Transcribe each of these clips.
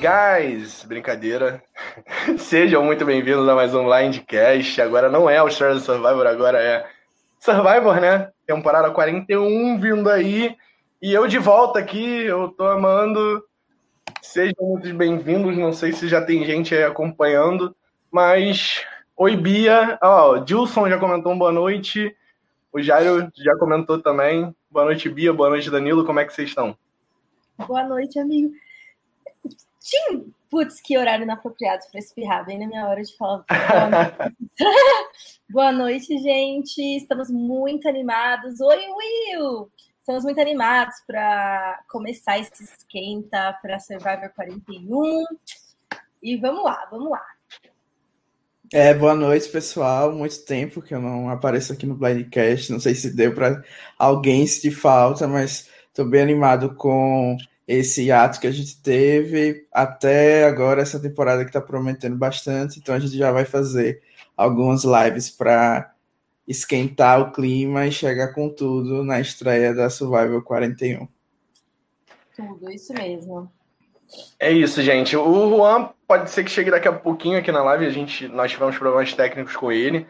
guys? Brincadeira. Sejam muito bem-vindos a mais um Blindcast. Agora não é Australia Survivor, agora é Survivor, né? Temporada 41 vindo aí. E eu de volta aqui, eu tô amando. Sejam muito bem-vindos. Não sei se já tem gente aí acompanhando, mas. Oi, Bia. Ó, oh, Dilson já comentou um boa noite. O Jairo já comentou também. Boa noite, Bia. Boa noite, Danilo. Como é que vocês estão? Boa noite, amigo. Tinha, putz, que horário inapropriado para espirrar, bem na minha hora de falar. Boa noite, gente. Estamos muito animados. Oi, Will! Estamos muito animados para começar esse esquenta para Survivor 41. E vamos lá, vamos lá. É, boa noite, pessoal. Muito tempo que eu não apareço aqui no Blindcast. Não sei se deu para alguém sentir falta, mas estou bem animado com esse ato que a gente teve até agora, essa temporada que está prometendo bastante. Então a gente já vai fazer algumas lives para esquentar o clima e chegar com tudo na estreia da Survival 41. Tudo, isso mesmo. É isso, gente. O Juan pode ser que chegue daqui a pouquinho aqui na live. A gente, nós tivemos problemas técnicos com ele.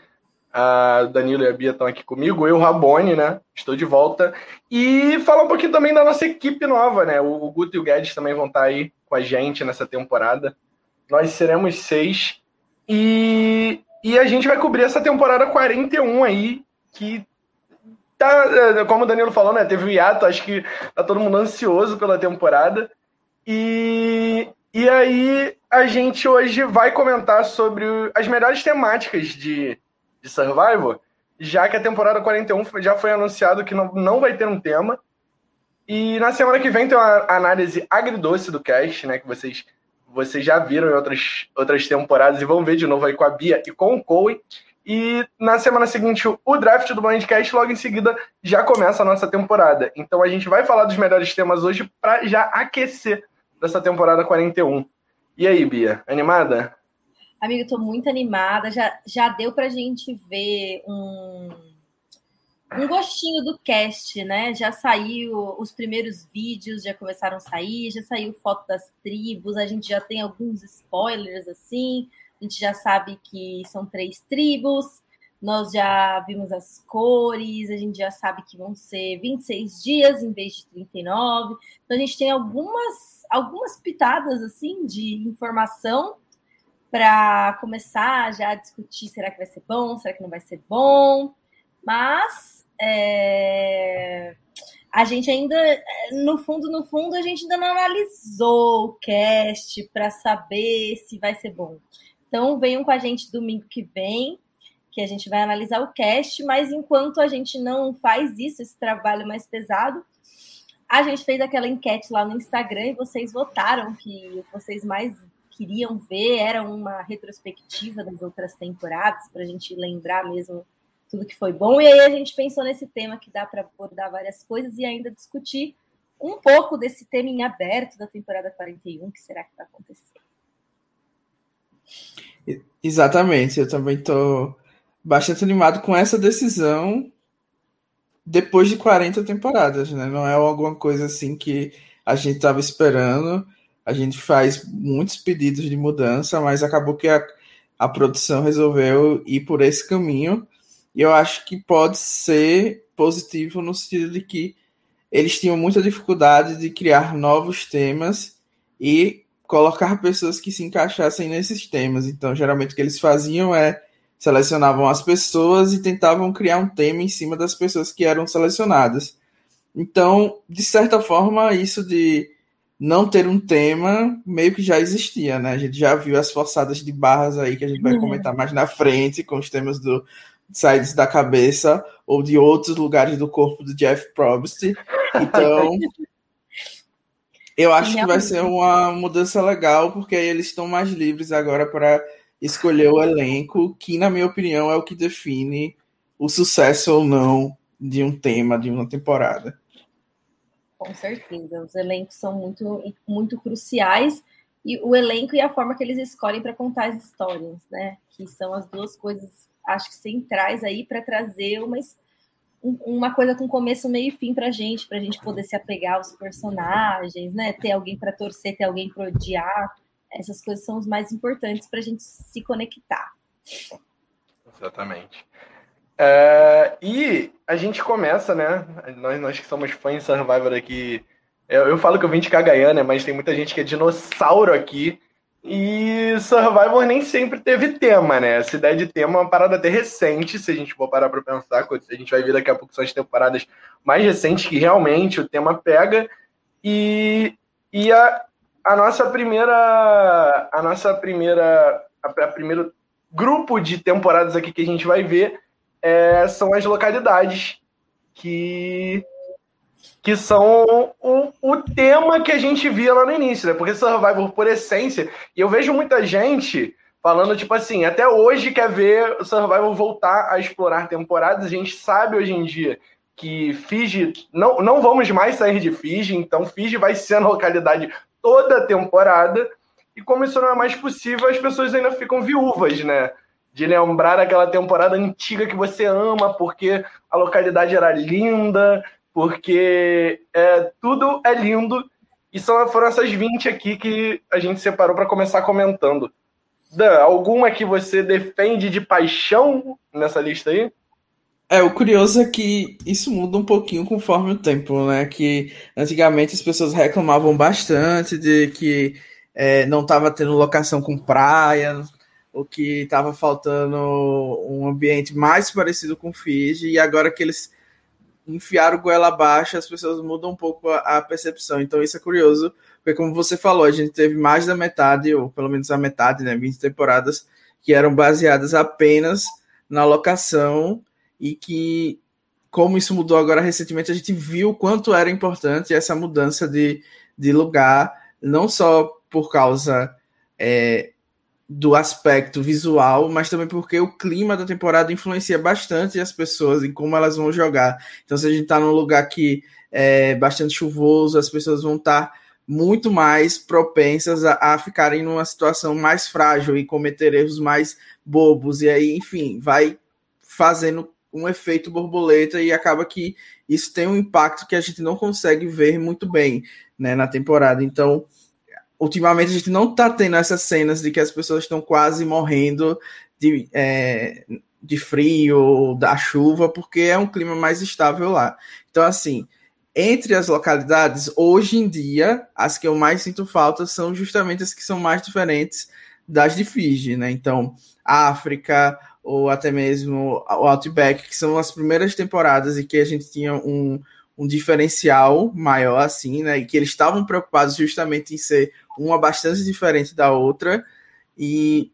A Danilo e a Bia estão aqui comigo, eu, Rabone, né? Estou de volta. E falar um pouquinho também da nossa equipe nova, né? O Guto e o Guedes também vão estar aí com a gente nessa temporada. Nós seremos seis. E, e a gente vai cobrir essa temporada 41 aí, que tá, é, como o Danilo falou, né? Teve o hiato, acho que tá todo mundo ansioso pela temporada. E, e aí a gente hoje vai comentar sobre as melhores temáticas de de Survivor, já que a temporada 41 já foi anunciado que não, não vai ter um tema. E na semana que vem tem uma análise agridoce do cast, né? Que vocês, vocês já viram em outras, outras temporadas e vão ver de novo aí com a Bia e com o Coe. E na semana seguinte, o draft do Blindcast, logo em seguida, já começa a nossa temporada. Então a gente vai falar dos melhores temas hoje para já aquecer dessa temporada 41. E aí, Bia, animada? Amigo, estou muito animada. Já, já deu para a gente ver um, um gostinho do cast, né? Já saiu os primeiros vídeos, já começaram a sair, já saiu foto das tribos, a gente já tem alguns spoilers assim. A gente já sabe que são três tribos, nós já vimos as cores, a gente já sabe que vão ser 26 dias em vez de 39. Então a gente tem algumas algumas pitadas assim de informação para começar já a discutir será que vai ser bom, será que não vai ser bom. Mas é, a gente ainda, no fundo, no fundo, a gente ainda não analisou o cast para saber se vai ser bom. Então venham com a gente domingo que vem, que a gente vai analisar o cast, mas enquanto a gente não faz isso, esse trabalho mais pesado, a gente fez aquela enquete lá no Instagram e vocês votaram que vocês mais queriam ver, era uma retrospectiva das outras temporadas, para a gente lembrar mesmo tudo que foi bom. E aí a gente pensou nesse tema que dá para abordar várias coisas e ainda discutir um pouco desse tema em aberto da temporada 41, que será que vai acontecer? Exatamente, eu também estou bastante animado com essa decisão depois de 40 temporadas, né? Não é alguma coisa assim que a gente estava esperando a gente faz muitos pedidos de mudança, mas acabou que a, a produção resolveu ir por esse caminho. E eu acho que pode ser positivo no sentido de que eles tinham muita dificuldade de criar novos temas e colocar pessoas que se encaixassem nesses temas. Então, geralmente o que eles faziam é selecionavam as pessoas e tentavam criar um tema em cima das pessoas que eram selecionadas. Então, de certa forma, isso de não ter um tema meio que já existia, né? A gente já viu as forçadas de barras aí que a gente vai uhum. comentar mais na frente com os temas do Sides da Cabeça ou de outros lugares do corpo do Jeff Probst. Então, eu acho que vai ser uma mudança legal porque aí eles estão mais livres agora para escolher o elenco, que na minha opinião é o que define o sucesso ou não de um tema de uma temporada. Com certeza, os elencos são muito, muito cruciais e o elenco e a forma que eles escolhem para contar as histórias, né? Que são as duas coisas, acho que centrais aí para trazer uma, uma coisa com começo, meio e fim pra gente, pra gente poder se apegar aos personagens, né? Ter alguém para torcer, ter alguém para odiar. Essas coisas são os mais importantes pra gente se conectar. Exatamente. É, e a gente começa, né? Nós, nós que somos fãs de Survivor aqui. Eu, eu falo que eu vim de Cagaiana, né? mas tem muita gente que é dinossauro aqui. E Survivor nem sempre teve tema, né? Essa ideia de tema é uma parada até recente, se a gente for parar pra pensar. A gente vai ver daqui a pouco são as temporadas mais recentes que realmente o tema pega. E, e a, a nossa primeira. A nossa primeira. A, a primeiro grupo de temporadas aqui que a gente vai ver é, são as localidades que que são o, o tema que a gente via lá no início, né? Porque Survivor, por essência, e eu vejo muita gente falando, tipo assim, até hoje quer ver Survivor voltar a explorar temporadas. A gente sabe hoje em dia que Fiji, não, não vamos mais sair de Fiji, então Fiji vai ser a localidade toda a temporada. E como isso não é mais possível, as pessoas ainda ficam viúvas, né? De lembrar aquela temporada antiga que você ama, porque a localidade era linda, porque é, tudo é lindo. E são, foram essas 20 aqui que a gente separou para começar comentando. Dan, alguma que você defende de paixão nessa lista aí? É, o curioso é que isso muda um pouquinho conforme o tempo, né? Que antigamente as pessoas reclamavam bastante de que é, não estava tendo locação com praia, o que estava faltando um ambiente mais parecido com Fiji, e agora que eles enfiaram o goela abaixo, as pessoas mudam um pouco a, a, percepção. Então isso é curioso, porque como você falou, a gente teve mais da metade, ou pelo menos a metade, né, 20 temporadas, que eram baseadas apenas na locação, e que, como isso mudou agora recentemente, a gente viu quanto era importante essa mudança de, de lugar, não só por causa é, do aspecto visual, mas também porque o clima da temporada influencia bastante as pessoas em como elas vão jogar. Então, se a gente está num lugar que é bastante chuvoso, as pessoas vão estar tá muito mais propensas a, a, ficarem numa situação mais frágil e cometer erros mais bobos. E aí, enfim, vai fazendo um efeito borboleta e acaba que isso tem um impacto que a gente não consegue ver muito bem né, na temporada. Então, ultimamente a gente não tá tendo essas cenas de que as pessoas estão quase morrendo de, é, de frio, da chuva, porque é um clima mais estável lá. Então, assim, entre as localidades, hoje em dia, as que eu mais sinto falta são justamente as que são mais diferentes das de Fiji, né? Então, África, ou até mesmo o Outback, que são as primeiras temporadas e que a gente tinha um, um diferencial maior, assim, né? E que eles estavam preocupados justamente em ser uma bastante diferente da outra. E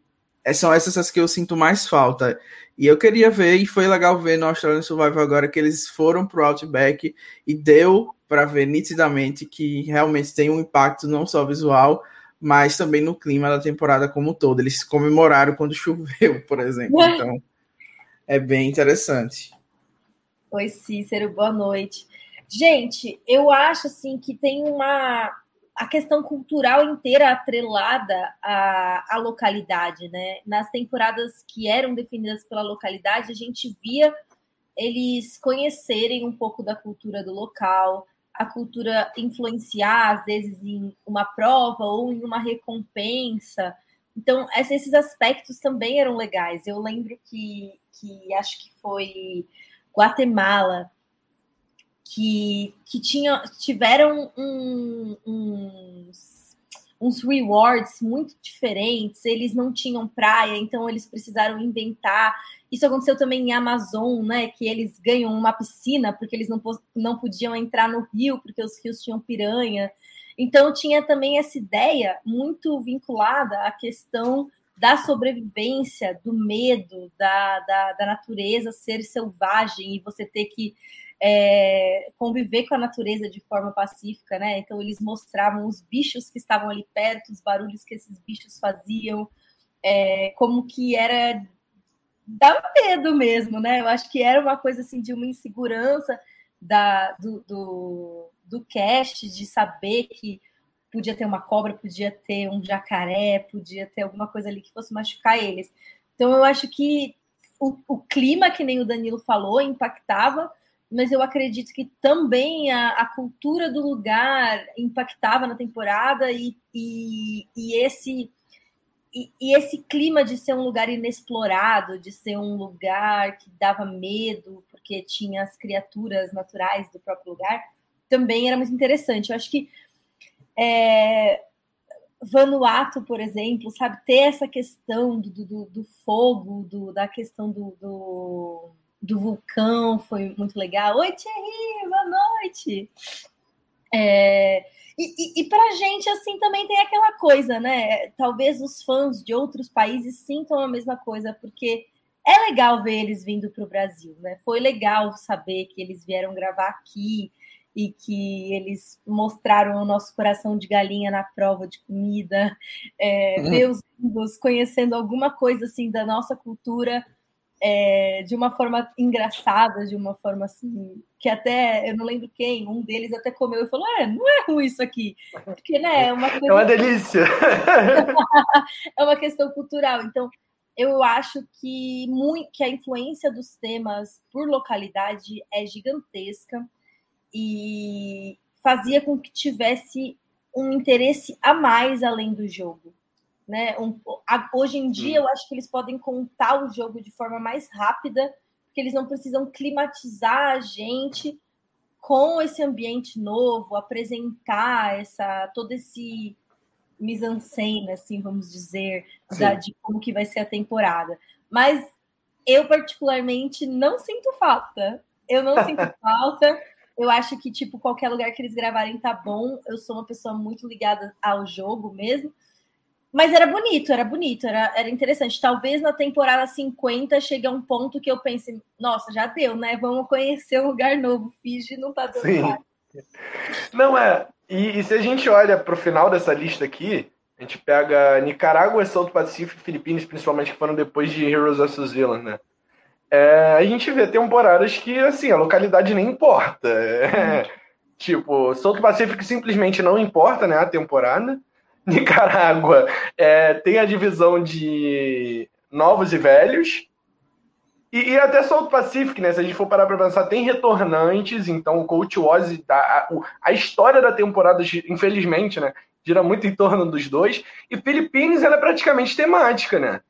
são essas as que eu sinto mais falta. E eu queria ver, e foi legal ver no Australian Survival agora que eles foram pro Outback e deu para ver nitidamente que realmente tem um impacto não só visual, mas também no clima da temporada como um todo. Eles comemoraram quando choveu, por exemplo. Então, é bem interessante. Oi, Cícero, boa noite. Gente, eu acho assim que tem uma a questão cultural inteira atrelada à, à localidade, né? Nas temporadas que eram definidas pela localidade, a gente via eles conhecerem um pouco da cultura do local, a cultura influenciar, às vezes, em uma prova ou em uma recompensa. Então, esses aspectos também eram legais. Eu lembro que, que acho que foi Guatemala, que, que tinha, tiveram uns, uns rewards muito diferentes, eles não tinham praia, então eles precisaram inventar. Isso aconteceu também em Amazon, né? Que eles ganham uma piscina porque eles não, não podiam entrar no rio, porque os rios tinham piranha. Então tinha também essa ideia muito vinculada à questão da sobrevivência, do medo, da, da, da natureza ser selvagem e você ter que é, conviver com a natureza de forma pacífica, né? Então eles mostravam os bichos que estavam ali perto, os barulhos que esses bichos faziam, é, como que era dá medo mesmo, né? Eu acho que era uma coisa assim de uma insegurança da, do, do, do cast, de saber que podia ter uma cobra, podia ter um jacaré, podia ter alguma coisa ali que fosse machucar eles. Então eu acho que o, o clima, que nem o Danilo falou, impactava, mas eu acredito que também a, a cultura do lugar impactava na temporada e, e, e esse e, e, esse clima de ser um lugar inexplorado, de ser um lugar que dava medo, porque tinha as criaturas naturais do próprio lugar, também era muito interessante. Eu acho que é, Vanuatu, por exemplo, sabe, ter essa questão do, do, do fogo, do, da questão do, do, do, vulcão foi muito legal. Oi, Thierry, boa noite! É, e, e, e para gente, assim, também tem aquela coisa, né? Talvez os fãs de outros países sintam a mesma coisa, porque é legal ver eles vindo para o Brasil, né? Foi legal saber que eles vieram gravar aqui e que eles mostraram o nosso coração de galinha na prova de comida, é, uhum. ver os gringos conhecendo alguma coisa assim da nossa cultura é, de uma forma engraçada, de uma forma assim, que até, eu não lembro quem, um deles até comeu e falou, é, não é ruim isso aqui, porque, né, é uma coisa... É uma delícia! é uma questão cultural, então, eu acho que, muito, que a influência dos temas por localidade é gigantesca e fazia com que tivesse um interesse a mais além do jogo. Né? Um, a, hoje em dia, eu acho que eles podem contar o jogo de forma mais rápida, porque eles não precisam climatizar a gente com esse ambiente novo, apresentar essa todo esse mise-en-scène, assim, vamos dizer, da, de como que vai ser a temporada. Mas eu, particularmente, não sinto falta. Eu não sinto falta. Eu acho que, tipo, qualquer lugar que eles gravarem tá bom. Eu sou uma pessoa muito ligada ao jogo mesmo. Mas era bonito, era bonito, era, era interessante. Talvez na temporada 50 chegue a um ponto que eu pense, nossa, já deu, né? Vamos conhecer um lugar novo. Fiji não tá dando Sim. Não é. E, e, se a gente olha para o final dessa lista aqui, a gente pega Nicarágua, South Pacífico, Filipinas, principalmente que foram depois de Heroes of Zealand, né? É, a gente vê temporadas que, assim, a localidade nem importa. É, tipo, South Pacífico simplesmente não importa, né? A temporada. Nicarágua é, tem a divisão de novos e velhos. E, e até South Pacific, né? Se a gente for parar para pensar, tem retornantes, então o Coach Oz, a, a história da temporada, infelizmente, né? Gira muito em torno dos dois. E Philippines, ela é praticamente temática, né?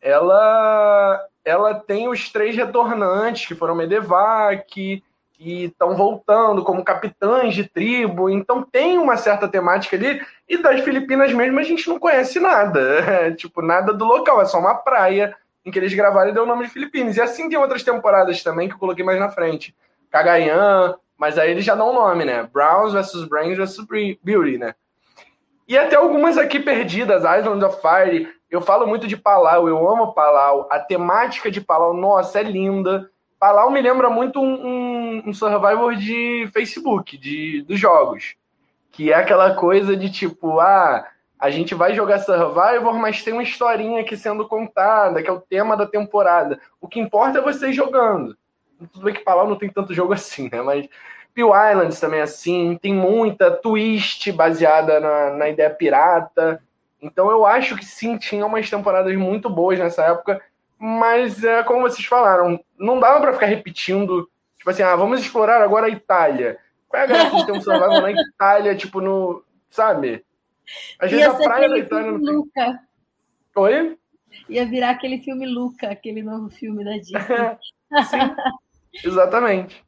Ela, ela tem os três retornantes, que foram Medevac, e estão voltando como capitães de tribo, então tem uma certa temática ali, e das Filipinas mesmo a gente não conhece nada, é, tipo, nada do local, é só uma praia em que eles gravaram e deu o nome de Filipinas. E assim tem outras temporadas também que eu coloquei mais na frente. Cagayan, mas aí eles já dão o nome, né? Browns versus Brains versus Beauty, né? E até algumas aqui perdidas, Island of Fire. Eu falo muito de Palau, eu amo Palau. A temática de Palau, nossa, é linda. Palau me lembra muito um, um, um Survivor de Facebook, de, dos jogos. Que é aquela coisa de tipo, ah, a gente vai jogar Survivor, mas tem uma historinha aqui sendo contada, que é o tema da temporada. O que importa é vocês jogando. Tudo bem que Palau não tem tanto jogo assim, né? Mas Peel Islands também é assim, tem muita twist baseada na, na ideia pirata. Então eu acho que sim, tinha umas temporadas muito boas nessa época mas é como vocês falaram, não dava para ficar repetindo, tipo assim, ah, vamos explorar agora a Itália. Qual é a graça de ter um survival na Itália, tipo, no. Sabe? Às vezes a praia da Itália não tem. Luca. Oi? Ia virar aquele filme Luca, aquele novo filme da Disney. Sim, exatamente.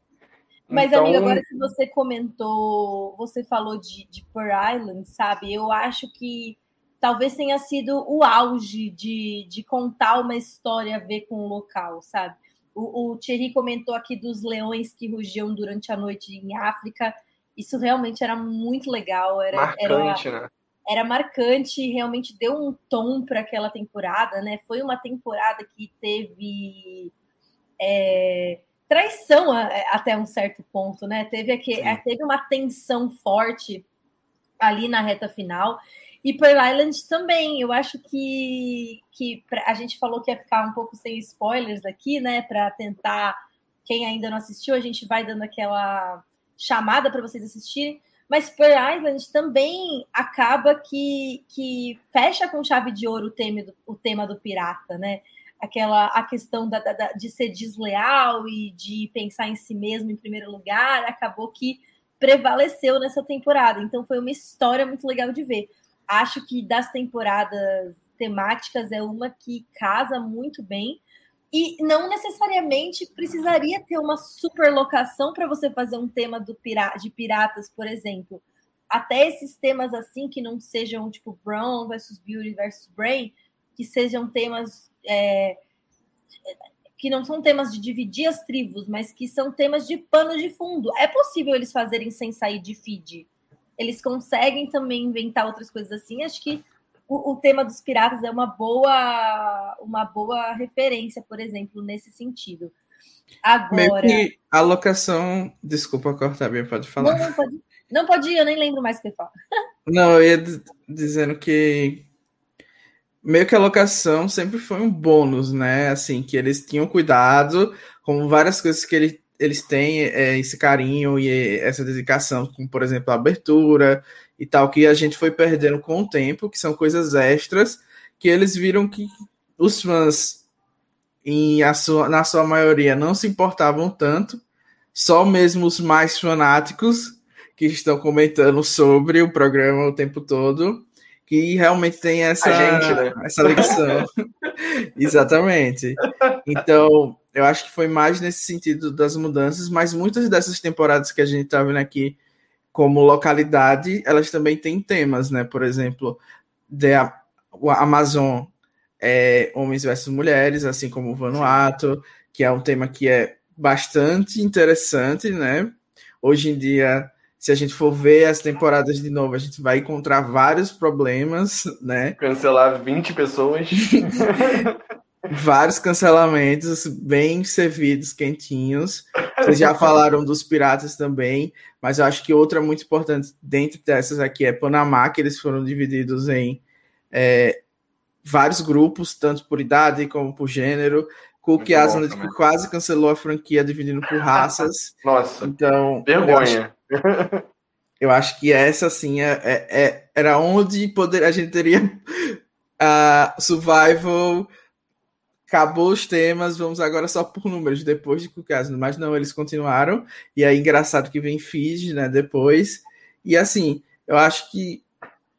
Mas, então... amiga, agora que você comentou, você falou de, de Pearl Island, sabe? Eu acho que talvez tenha sido o auge de, de contar uma história a ver com o local, sabe? O, o Thierry comentou aqui dos leões que rugiam durante a noite em África. Isso realmente era muito legal. Era, marcante, era, né? Era marcante, realmente deu um tom para aquela temporada, né? Foi uma temporada que teve é, traição até um certo ponto, né? Teve, aqui, teve uma tensão forte ali na reta final. E Pearl Island também, eu acho que, que pra, a gente falou que ia ficar um pouco sem spoilers aqui, né? Para tentar, quem ainda não assistiu, a gente vai dando aquela chamada para vocês assistirem. Mas Pearl Island também acaba que, que fecha com chave de ouro o tema do, o tema do pirata, né? aquela a questão da, da, de ser desleal e de pensar em si mesmo em primeiro lugar, acabou que prevaleceu nessa temporada. Então foi uma história muito legal de ver. Acho que das temporadas temáticas é uma que casa muito bem e não necessariamente precisaria ter uma super locação para você fazer um tema do pira de piratas, por exemplo. Até esses temas assim que não sejam tipo Brown versus Beauty versus Brain, que sejam temas é, que não são temas de dividir as tribos, mas que são temas de pano de fundo. É possível eles fazerem sem sair de feed. Eles conseguem também inventar outras coisas assim. Acho que o, o, tema dos piratas é uma boa, uma boa referência, por exemplo, nesse sentido. Agora. Meio que a locação. Desculpa cortar, bem, pode falar. Não, não pode, não pode ir, eu nem lembro mais o que fala. Não, eu ia dizendo que meio que a locação sempre foi um bônus, né? Assim, que eles tinham cuidado, como várias coisas que ele, eles têm é, esse carinho e essa dedicação, como por exemplo a abertura e tal, que a gente foi perdendo com o tempo, que são coisas extras, que eles viram que os fãs, em a sua, na sua maioria, não se importavam tanto, só mesmo os mais fanáticos que estão comentando sobre o programa o tempo todo, que realmente tem essa, gente, né? essa ligação. Exatamente. Então, eu acho que foi mais nesse sentido das mudanças, mas muitas dessas temporadas que a gente está vendo aqui como localidade, elas também têm temas, né? Por exemplo, The, o Amazon é homens versus mulheres, assim como o Vanuatu, que é um tema que é bastante interessante, né? Hoje em dia, se a gente for ver as temporadas de novo, a gente vai encontrar vários problemas, né? Cancelar 20 pessoas. vários cancelamentos bem servidos, quentinhos. Vocês já falaram dos piratas também, mas eu acho que outra muito importante dentro dessas aqui é Panamá, que eles foram divididos em é, vários grupos, tanto por idade como por gênero. Cook Aslan quase cancelou a franquia dividindo por raças. Nossa. Então. Vergonha. Eu acho, eu acho que essa, assim, é, é, é, era onde poder, a gente teria a uh, Survival acabou os temas, vamos agora só por números, depois de Kukazno. Mas não, eles continuaram. E aí, engraçado que vem Fiji, né, depois. E assim, eu acho que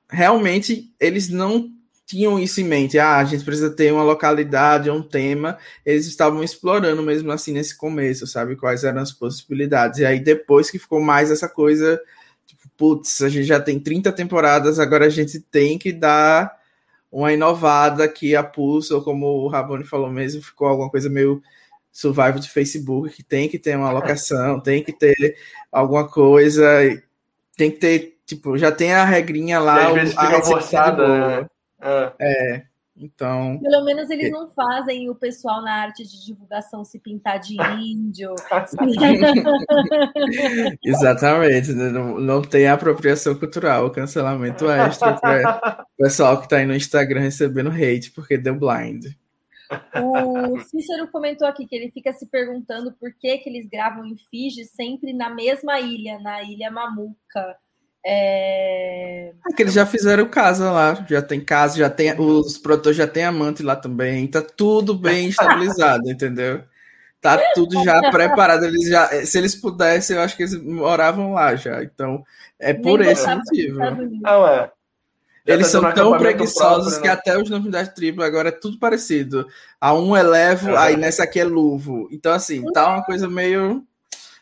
realmente eles não tinham isso em mente. Ah, a gente precisa ter uma localidade, um tema. Eles estavam explorando mesmo assim nesse começo, sabe? Quais eram as possibilidades. E aí, depois que ficou mais essa coisa, tipo, putz, a gente já tem 30 temporadas, agora a gente tem que dar uma inovada que a Pulse, ou como o Rabone falou mesmo, ficou alguma coisa meio survival de Facebook, que tem que ter uma alocação, tem que ter alguma coisa, tem que ter, tipo, já tem a regrinha lá. às vezes fica forçada, né? É. é. Então. Pelo menos eles não fazem o pessoal na arte de divulgação se pintar de índio. Exatamente, né? não, não tem apropriação cultural, cancelamento extra para o pessoal que está aí no Instagram recebendo hate porque deu blind. O Cícero comentou aqui que ele fica se perguntando por que, que eles gravam em Fiji sempre na mesma ilha, na ilha Mamuca. É... é que eles já fizeram casa lá, já tem casa, já tem os produtores já tem amante lá também, tá tudo bem estabilizado, entendeu? Tá tudo já preparado. Eles já, se eles pudessem, eu acho que eles moravam lá já. Então, é por Nem esse motivo. Não é. Eles tá são tão preguiçosos próprio, né? que até os nomes das tribos agora é tudo parecido. A um é levo, é. aí nessa aqui é luvo. Então, assim, tá uma coisa meio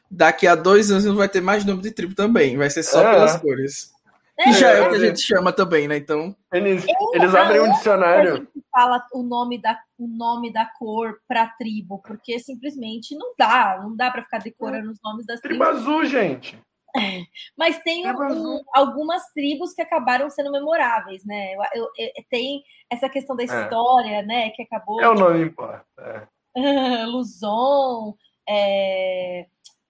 daqui a dois anos não vai ter mais nome de tribo também, vai ser só é. pelas cores. É, que já é, o que a gente chama também, né? Então. Eles, eles abrem um dicionário. A gente fala o nome da, o nome da cor para tribo, porque simplesmente não dá, não dá para ficar decorando os nomes das tribo tribos. Tribo azul, gente. É, mas tem um, algumas tribos que acabaram sendo memoráveis, né? Eu, eu, eu, tem essa questão da é. história, é. né? Que acabou. É o nome importa. É. Luzon, é,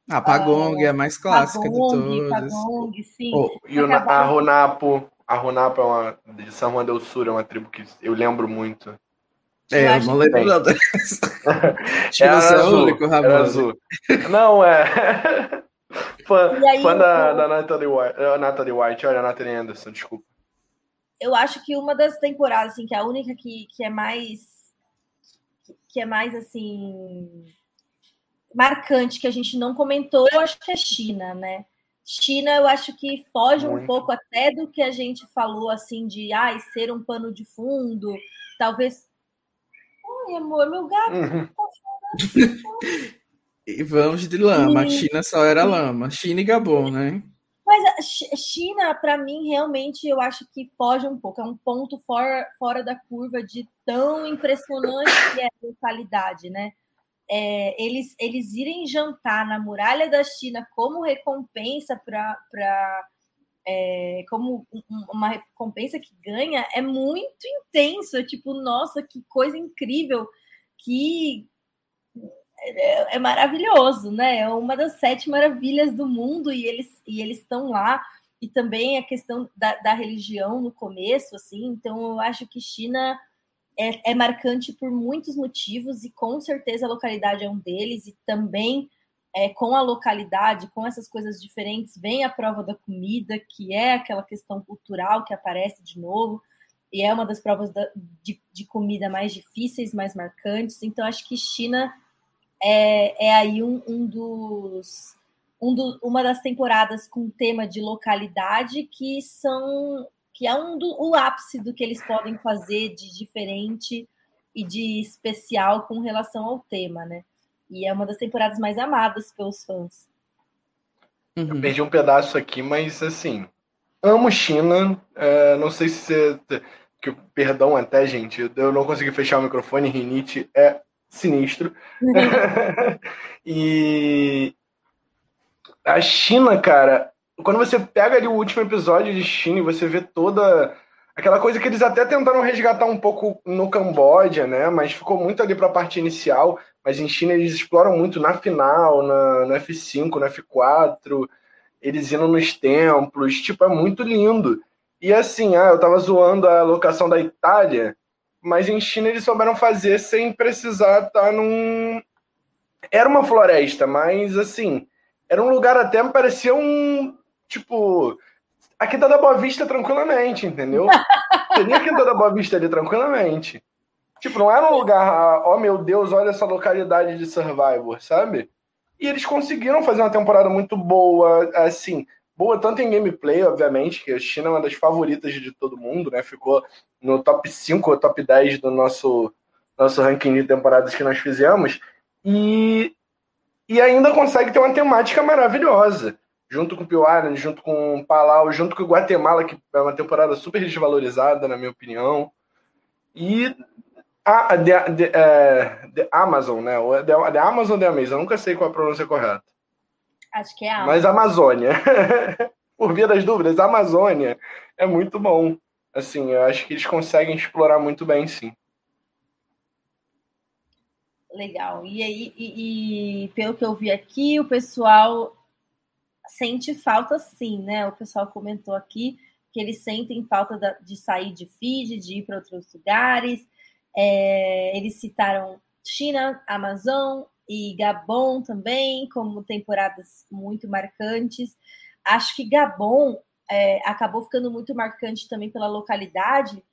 a Pagong é, a mais clássica Pagong, de todas. Pagong, sim. Oh, e o, a Ronapo, a Ronapo é uma de São Juan del Sur, é uma tribo que eu lembro muito. É, eu, não lembro dessa. era azul, único, era azul. Não, é. fã, aí, fã da, da Natalie White. Uh, Natalie White, olha, a Natalie Anderson, desculpa. Eu acho que uma das temporadas, assim, que é a única que, que é mais que é mais assim marcante que a gente não comentou, eu acho que é China, né? China, eu acho que foge Muito. um pouco até do que a gente falou, assim, de ai, ser um pano de fundo, talvez. Ai, amor, meu gato. Uhum. Tá e vamos de lama. E... China só era lama. China e Gabon, né? Mas a China, para mim, realmente, eu acho que foge um pouco. É um ponto fora, fora da curva de tão impressionante que é a localidade, né? É, eles, eles irem jantar na muralha da China como recompensa para. É, como uma recompensa que ganha é muito intenso. É tipo, nossa, que coisa incrível, que é, é, maravilhoso, né? É uma das sete maravilhas do mundo e eles e eles estão lá. E também a questão da, da religião no começo, assim. Então, eu acho que China é, é, marcante por muitos motivos e com certeza a localidade é um deles e também é, com a localidade, com essas coisas diferentes, vem a prova da comida, que é aquela questão cultural que aparece de novo e é uma das provas da, de, de, comida mais difíceis, mais marcantes. Então acho que China é, é aí um, um dos um do, uma das temporadas com tema de localidade que são que é um do, o ápice do que eles podem fazer de diferente e de especial com relação ao tema, né? E é uma das temporadas mais amadas pelos fãs. Uhum. Eu perdi um pedaço aqui, mas assim, amo China. É, não sei se você. Que, perdão até, gente, eu não consegui fechar o microfone, rinite é sinistro. Uhum. e a China, cara, quando você pega ali o último episódio de China você vê toda aquela coisa que eles até tentaram resgatar um pouco no Camboja, né? Mas ficou muito ali para a parte inicial. Mas em China eles exploram muito na final, na, no F5, no F4, eles indo nos templos, tipo, é muito lindo. E assim, ah, eu tava zoando a locação da Itália, mas em China eles souberam fazer sem precisar estar tá num. Era uma floresta, mas assim, era um lugar até parecia um tipo, a Quinta da Boa Vista tranquilamente, entendeu? Teria a Quinta da Boa Vista ali tranquilamente. Tipo, não era um lugar, oh meu Deus, olha essa localidade de Survivor, sabe? E eles conseguiram fazer uma temporada muito boa, assim, boa tanto em gameplay, obviamente, que a China é uma das favoritas de todo mundo, né? Ficou no top 5 ou top 10 do nosso, nosso ranking de temporadas que nós fizemos. E, e ainda consegue ter uma temática maravilhosa junto com o Pio Island, junto com o Palau, junto com o Guatemala, que é uma temporada super desvalorizada, na minha opinião. E a, a the, the, uh, the Amazon, né? The, the Amazon The Amazon? Eu nunca sei qual é a pronúncia correta. Acho que é a Mas Amazônia. Por via das dúvidas, a Amazônia é muito bom. Assim, eu acho que eles conseguem explorar muito bem, sim. Legal. E aí, e, e, pelo que eu vi aqui, o pessoal sente falta sim, né? O pessoal comentou aqui que eles sentem falta de sair de Fiji, de ir para outros lugares. É, eles citaram China, Amazon e Gabon também como temporadas muito marcantes. Acho que Gabon é, acabou ficando muito marcante também pela localidade,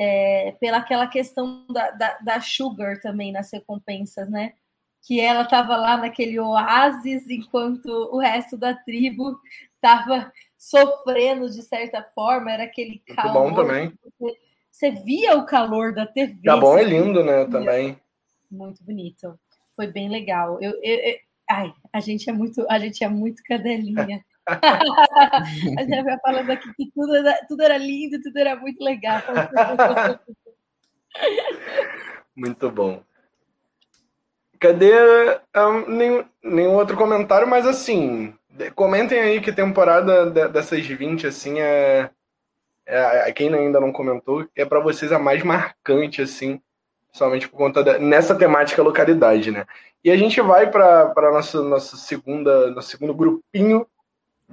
é, pela aquela questão da, da, da, sugar também nas recompensas, né? Que ela estava lá naquele oásis enquanto o resto da tribo estava sofrendo de certa forma, era aquele Muito calor. bom também. Você, você, via o calor da TV. Gabon é lindo, né, também. Muito bonito. Foi bem legal. Eu, eu, eu, ai, a gente é muito, a gente é muito cadelinha. a gente vai falando aqui que tudo era, tudo era lindo, tudo era muito legal. muito bom. Cadê um, nenhum, nenhum outro comentário, mas assim, comentem aí que temporada dessas 20, assim, é, é, é quem ainda não comentou, é para vocês a mais marcante, assim, somente por conta da, nessa temática localidade, né? E a gente vai para nosso nosso segunda nosso segundo grupinho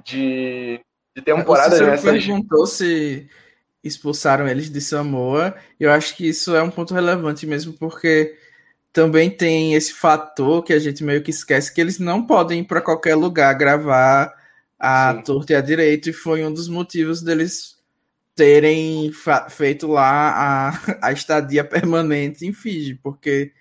de, de temporada. Você nessas... perguntou se expulsaram eles de Samoa. Eu acho que isso é um ponto relevante mesmo, porque também tem esse fator que a gente meio que esquece que eles não podem ir para qualquer lugar gravar a Sim. torta e a direito, e foi um dos motivos deles terem feito lá a, a estadia permanente em Fiji, porque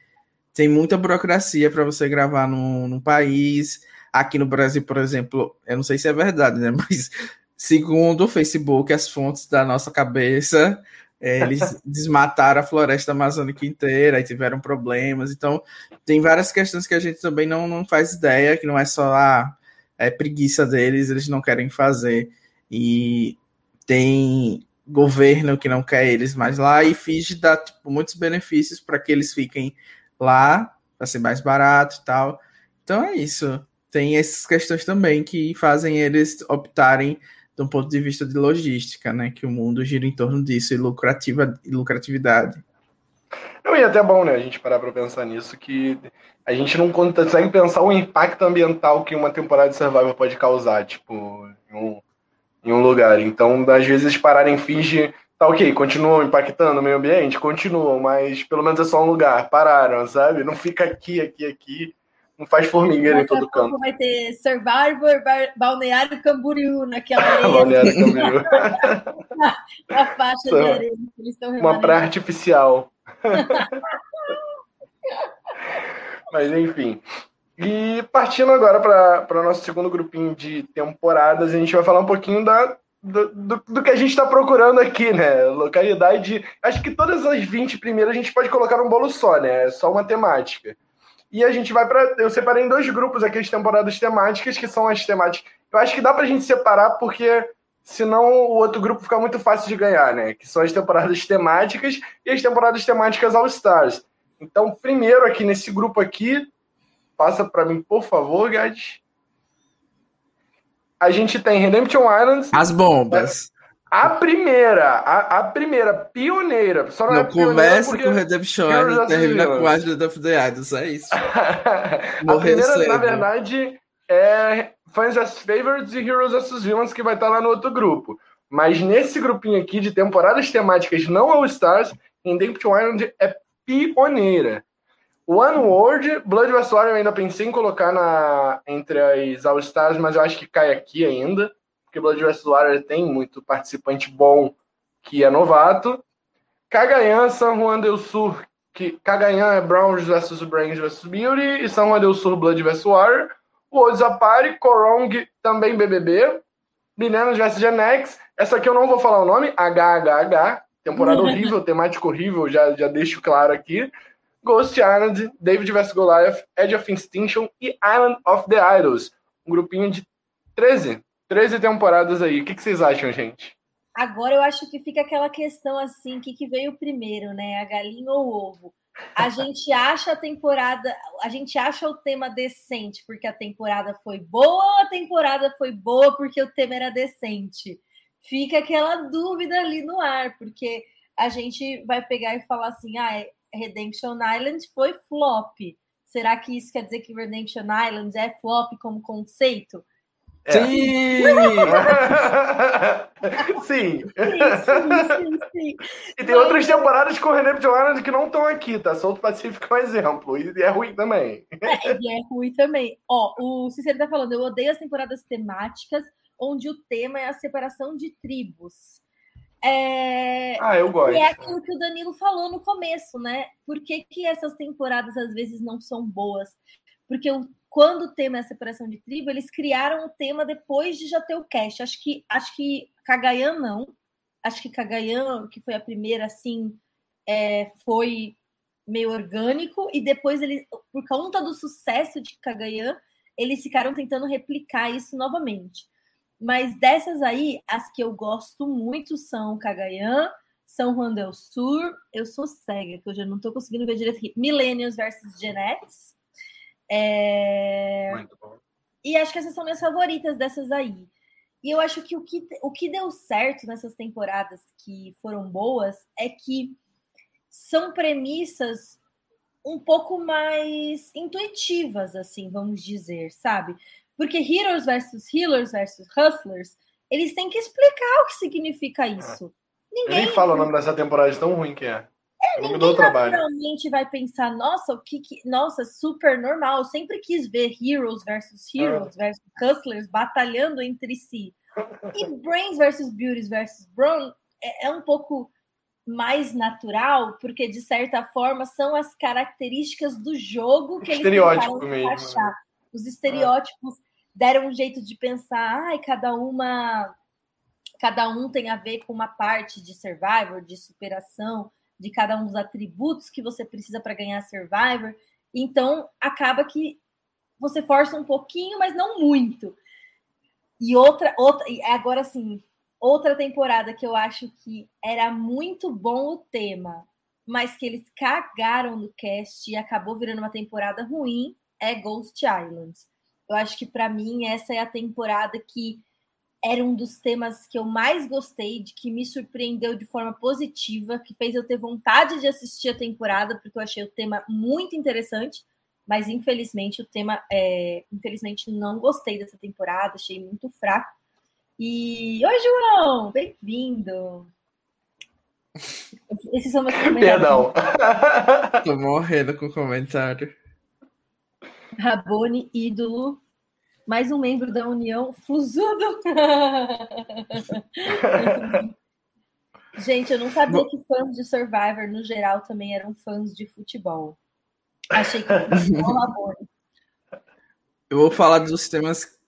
tem muita burocracia para você gravar no, no país. Aqui no Brasil, por exemplo, eu não sei se é verdade, né? Mas segundo o Facebook, as fontes da nossa cabeça, eles desmataram a floresta amazônica inteira e tiveram problemas. Então, tem várias questões que a gente também não, não faz ideia, que não é só a é, preguiça deles, eles não querem fazer. E tem governo que não quer eles mais lá e finge dar tipo, muitos benefícios para que eles fiquem lá, para ser mais barato e tal. Então é isso. Tem essas questões também que fazem eles optarem de um ponto de vista de logística, né? Que o mundo gira em torno disso e lucrativa e lucratividade. Não, e é até bom, né, a gente parar para pensar nisso, que a gente não consegue pensar o impacto ambiental que uma temporada de Survivor pode causar, tipo, em um, em um lugar. Então, às vezes, pararem finge. Tá ok, continuam impactando o meio ambiente? Continuam, mas pelo menos é só um lugar. Pararam, sabe? Não fica aqui, aqui, aqui. Não faz formigueira em todo canto. Vai ter Survivor, Balneário Camboriú naquela areia. Balneário Camboriú. a faixa de areia eles estão Uma praia artificial. mas enfim. E partindo agora para o nosso segundo grupinho de temporadas, a gente vai falar um pouquinho da, do, do, do que a gente está procurando aqui, né? Localidade. Acho que todas as 20 primeiras a gente pode colocar num bolo só, né? É só uma temática. E a gente vai para. Eu separei em dois grupos aqui as temporadas temáticas, que são as temáticas. Eu acho que dá para a gente separar, porque senão o outro grupo fica muito fácil de ganhar, né? Que são as temporadas temáticas e as temporadas temáticas All Stars. Então, primeiro aqui nesse grupo aqui, Passa para mim, por favor, Gad. A gente tem Redemption Islands. As bombas. A primeira, a, a primeira, pioneira. Só não, não é começa com Redemption e termina com Island of the Idols, é isso. a primeira, cedo. na verdade, é Fans as Favorites e Heroes vs Villains, que vai estar lá no outro grupo. Mas nesse grupinho aqui de temporadas temáticas não All Stars, Redemption Island é pioneira. One World, Blood. War eu ainda pensei em colocar na, entre as All-Stars, mas eu acho que cai aqui ainda, porque Blood vs. War tem muito participante bom que é novato. Cagayan, San Juan del Sur, que Cagayan é Browns vs. Brains vs. Beauty, e San Juan del Sur, Blood vs. War. Worlds Apari, Korong, também BBB. Millennials vs. Gen X. Essa aqui eu não vou falar o nome, HHH, temporada horrível, temática horrível, já, já deixo claro aqui. Ghost Island, David vs Goliath, Edge of Extinction e Island of the Idols. Um grupinho de 13, 13 temporadas aí. O que, que vocês acham, gente? Agora eu acho que fica aquela questão assim, o que, que veio primeiro, né? A galinha ou o ovo? A gente acha a temporada, a gente acha o tema decente porque a temporada foi boa ou a temporada foi boa porque o tema era decente? Fica aquela dúvida ali no ar, porque a gente vai pegar e falar assim, ah, é, Redemption Island foi flop. Será que isso quer dizer que Redemption Island é flop como conceito? É. Sim! sim. sim, sim, E tem outras temporadas com Redemption Island que não estão aqui, tá? Solto Pacífico é um exemplo. E é ruim também. É, e é ruim também. Ó, o Cicero tá falando, eu odeio as temporadas temáticas onde o tema é a separação de tribos. É... Ah, eu gosto. E é aquilo que o Danilo falou no começo, né? Por que, que essas temporadas às vezes não são boas? Porque o, quando o tema é a separação de tribo, eles criaram o tema depois de já ter o cast. Acho que acho que Cagayan não. Acho que Cagayan, que foi a primeira, assim, é, foi meio orgânico. E depois, eles, por conta do sucesso de Cagayan, eles ficaram tentando replicar isso novamente. Mas dessas aí, as que eu gosto muito são Cagayan, São Juan del Sur, eu sou cega, que eu já não estou conseguindo ver direito. Millennials versus Gen X. É... E acho que essas são minhas favoritas dessas aí. E eu acho que o, que o que deu certo nessas temporadas que foram boas é que são premissas um pouco mais intuitivas, assim, vamos dizer, sabe? Porque Heroes versus Healers versus Hustlers, eles têm que explicar o que significa isso. Ninguém. Eu nem fala o nome dessa temporada de tão ruim que é. É, ninguém naturalmente vai pensar, nossa, o que, que Nossa, super normal. Eu sempre quis ver Heroes versus Heroes é. versus Hustlers batalhando entre si. E Brains versus Beauties versus Brawn é, é um pouco mais natural, porque de certa forma são as características do jogo que Estereótipo eles. Mesmo. Né? Os estereótipos é. deram um jeito de pensar, ai, cada uma cada um tem a ver com uma parte de Survivor, de superação, de cada um dos atributos que você precisa para ganhar Survivor. Então, acaba que você força um pouquinho, mas não muito. E outra, outra, agora sim, outra temporada que eu acho que era muito bom o tema, mas que eles cagaram no cast e acabou virando uma temporada ruim, é Ghost Island. Eu acho que para mim essa é a temporada que era um dos temas que eu mais gostei, de que me surpreendeu de forma positiva, que fez eu ter vontade de assistir a temporada, porque eu achei o tema muito interessante, mas infelizmente o tema, é, infelizmente não gostei dessa temporada, achei muito fraco. E oi, João, bem-vindo. Esses são meus comentários. Perdão. Tô morrendo com o comentário. Rabone, ídolo, mais um membro da União Fuzudo. Gente, eu não sabia que fãs de Survivor, no geral, também eram fãs de futebol. Achei que era Eu vou falar dos temas,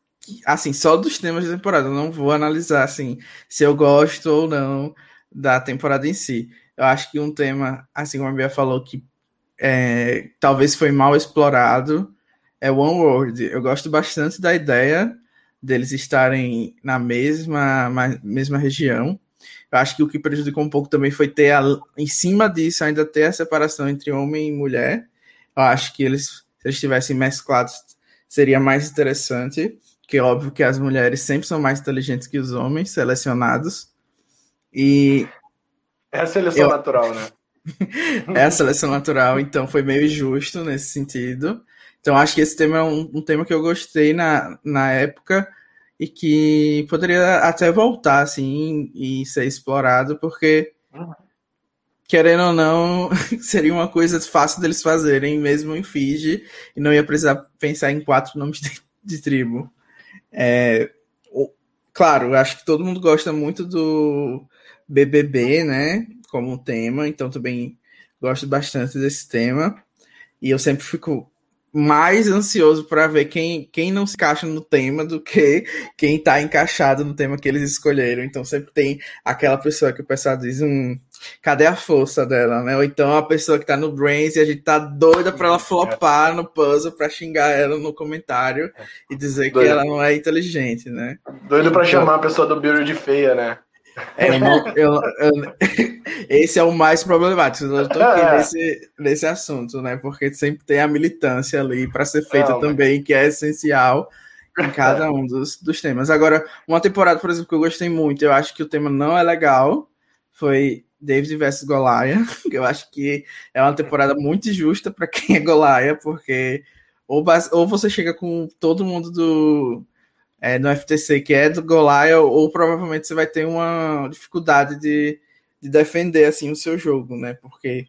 assim, só dos temas da temporada. Eu não vou analisar, assim, se eu gosto ou não da temporada em si. Eu acho que um tema, assim como a Bia falou, que é, talvez foi mal explorado, é One World. Eu gosto bastante da ideia deles estarem na mesma, mesma região. Eu acho que o que prejudicou um pouco também foi ter, a, em cima disso, ainda ter a separação entre homem e mulher. Eu acho que eles, se eles estivessem mesclados, seria mais interessante. Que é óbvio que as mulheres sempre são mais inteligentes que os homens selecionados. E. É a seleção eu... natural, né? é a seleção natural, então foi meio justo nesse sentido. Então acho que esse tema é um, um, tema que eu gostei na, na época e que poderia até voltar assim e ser explorado, porque querendo ou não, seria uma coisa fácil deles fazerem, mesmo em Fiji, e não ia precisar pensar em quatro nomes de, de tribo. É, o, claro, acho que todo mundo gosta muito do BBB, né, como tema, então também gosto bastante desse tema. E eu sempre fico mais ansioso para ver quem, quem não se encaixa no tema do que quem está encaixado no tema que eles escolheram. Então sempre tem aquela pessoa que o pessoal diz, hum, cadê a força dela, né? Ou então a pessoa que está no Brains e a gente tá doida para ela flopar no puzzle para xingar ela no comentário e dizer Doido. que ela não é inteligente, né? Doido para chamar a pessoa do Bureau de feia, né? É, eu, eu, esse é o mais problemático. Eu tô aqui é. nesse, nesse assunto, né? Porque sempre tem a militância ali para ser feita Não, também, mas... que é essencial em cada um dos, dos temas. Agora, uma temporada, por exemplo, que eu gostei muito, eu acho que o tema não é legal, foi David vs Goliath. Eu acho que é uma temporada muito justa para quem é Goliath, porque ou, ou você chega com todo mundo do é, no FTC que é do Goliath, ou, provavelmente você vai ter uma dificuldade de, de defender assim o seu jogo, né? Porque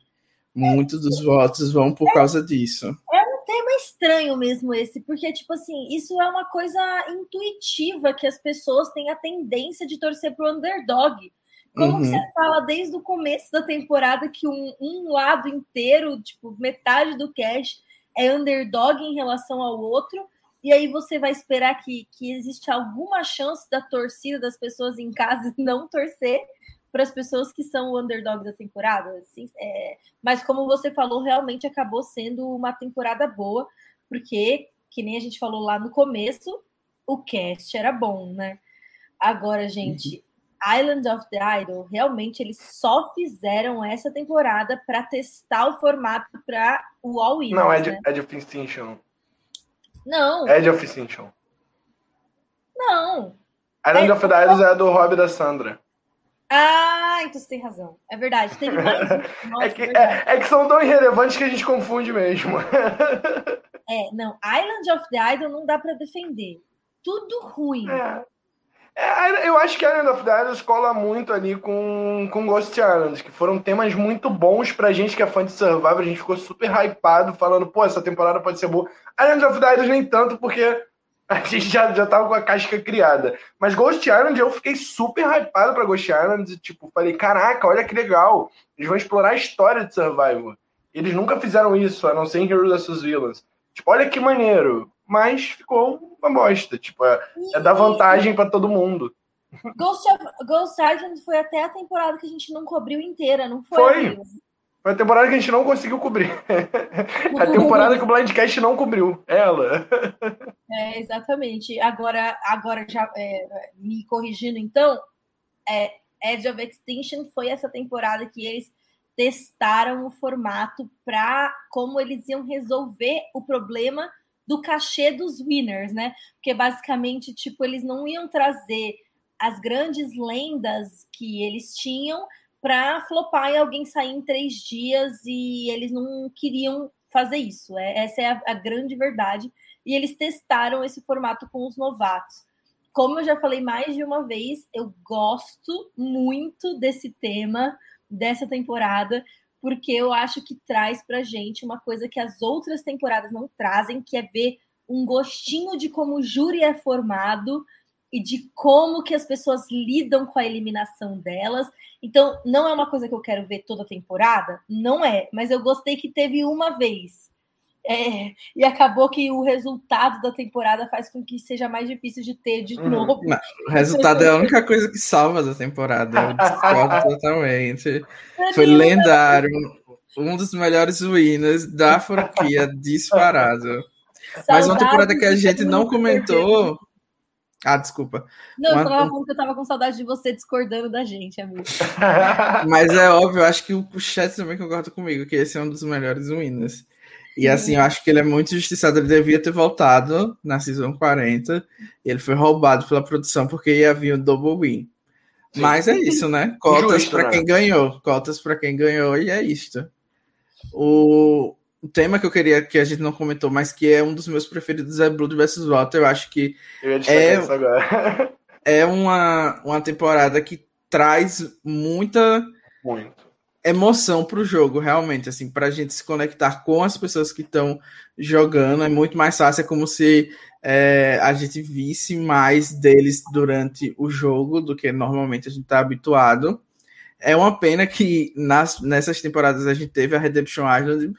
muitos dos votos vão por causa disso. É um tema estranho mesmo esse, porque, tipo assim, isso é uma coisa intuitiva que as pessoas têm a tendência de torcer pro underdog. Como uhum. você fala desde o começo da temporada que um, um lado inteiro, tipo, metade do cast é underdog em relação ao outro, e aí você vai esperar que, que existe alguma chance da torcida das pessoas em casa não torcer para as pessoas que são o underdog da temporada. Assim, é... Mas como você falou, realmente acabou sendo uma temporada boa, porque, que nem a gente falou lá no começo, o cast era bom, né? Agora, gente, uhum. Island of the Idol, realmente eles só fizeram essa temporada para testar o formato para o All In. Não, é de, né? é de Extinction. Não. Ed of Extinction. Não. Island é, of the Idols é do Rob da Sandra. Ah, então você tem razão. É verdade. Teve mais. Nossa, é, que, é, é, que são tão irrelevantes que a gente confunde mesmo. é, não. Island of the Idol não dá para defender. Tudo ruim. É. É, eu acho que Island of Idols cola muito ali com, com Ghost Islands, que foram temas muito bons pra gente que é fã de Survivor. A gente ficou super hypado, falando, pô, essa temporada pode ser boa. Island of Idols nem tanto, porque A gente já, já tava com a casca criada. Mas Ghost Island, eu fiquei super hypado pra Ghost Island. E, tipo, falei, caraca, olha que legal. Eles vão explorar a história de Survival. Eles nunca fizeram isso, a não ser em Heroes vs Villains. Tipo, olha que maneiro. Mas ficou uma bosta. Tipo, é, é dar vantagem para todo mundo. Ghost, Ghost Island foi até a temporada que a gente não cobriu inteira, não foi? Foi. Foi a temporada que a gente não conseguiu cobrir. a temporada que o Blindcast não cobriu. Ela. É, exatamente. Agora, agora já é, me corrigindo, então, é, Edge of Extinction foi essa temporada que eles testaram o formato para como eles iam resolver o problema do cachê dos winners, né? Porque basicamente, tipo, eles não iam trazer as grandes lendas que eles tinham para flopar e alguém sair em três dias e eles não queriam fazer isso. É, essa é a, a grande verdade. E eles testaram esse formato com os novatos. Como eu já falei mais de uma vez, eu gosto muito desse tema, dessa temporada, porque eu acho que traz pra gente uma coisa que as outras temporadas não trazem, que é ver um gostinho de como o júri é formado e de como que as pessoas lidam com a eliminação delas. Então, não é uma coisa que eu quero ver toda temporada, não é, mas eu gostei que teve uma vez. É, e acabou que o resultado da temporada faz com que seja mais difícil de ter de uhum. novo. Não, o resultado é a única coisa que salva da temporada. Eu discordo totalmente. Foi lendário. Um dos melhores winners da franquia, disparado. Mas uma temporada que a gente não comentou ah, desculpa. Não, Uma... eu tava falando que eu tava com saudade de você discordando da gente, amigo. Mas é óbvio, acho que o chat também concorda comigo, que esse é um dos melhores winners. E assim, eu acho que ele é muito justiçado, ele devia ter voltado na Season 40, e ele foi roubado pela produção porque ia vir um double win. Mas é isso, né? Cotas para né? quem ganhou, cotas para quem ganhou, e é isto. O, o tema que eu queria que a gente não comentou, mas que é um dos meus preferidos é Blood vs Water. Eu acho que eu é, isso agora. é uma, uma temporada que traz muita Muito. Emoção para o jogo, realmente, assim, para a gente se conectar com as pessoas que estão jogando. É muito mais fácil, é como se é, a gente visse mais deles durante o jogo do que normalmente a gente está habituado. É uma pena que nas, nessas temporadas a gente teve a Redemption Island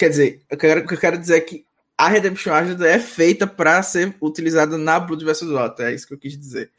Quer dizer, eu quero, eu quero dizer que a Redemption Island é feita para ser utilizada na Blood vs. Water, é isso que eu quis dizer.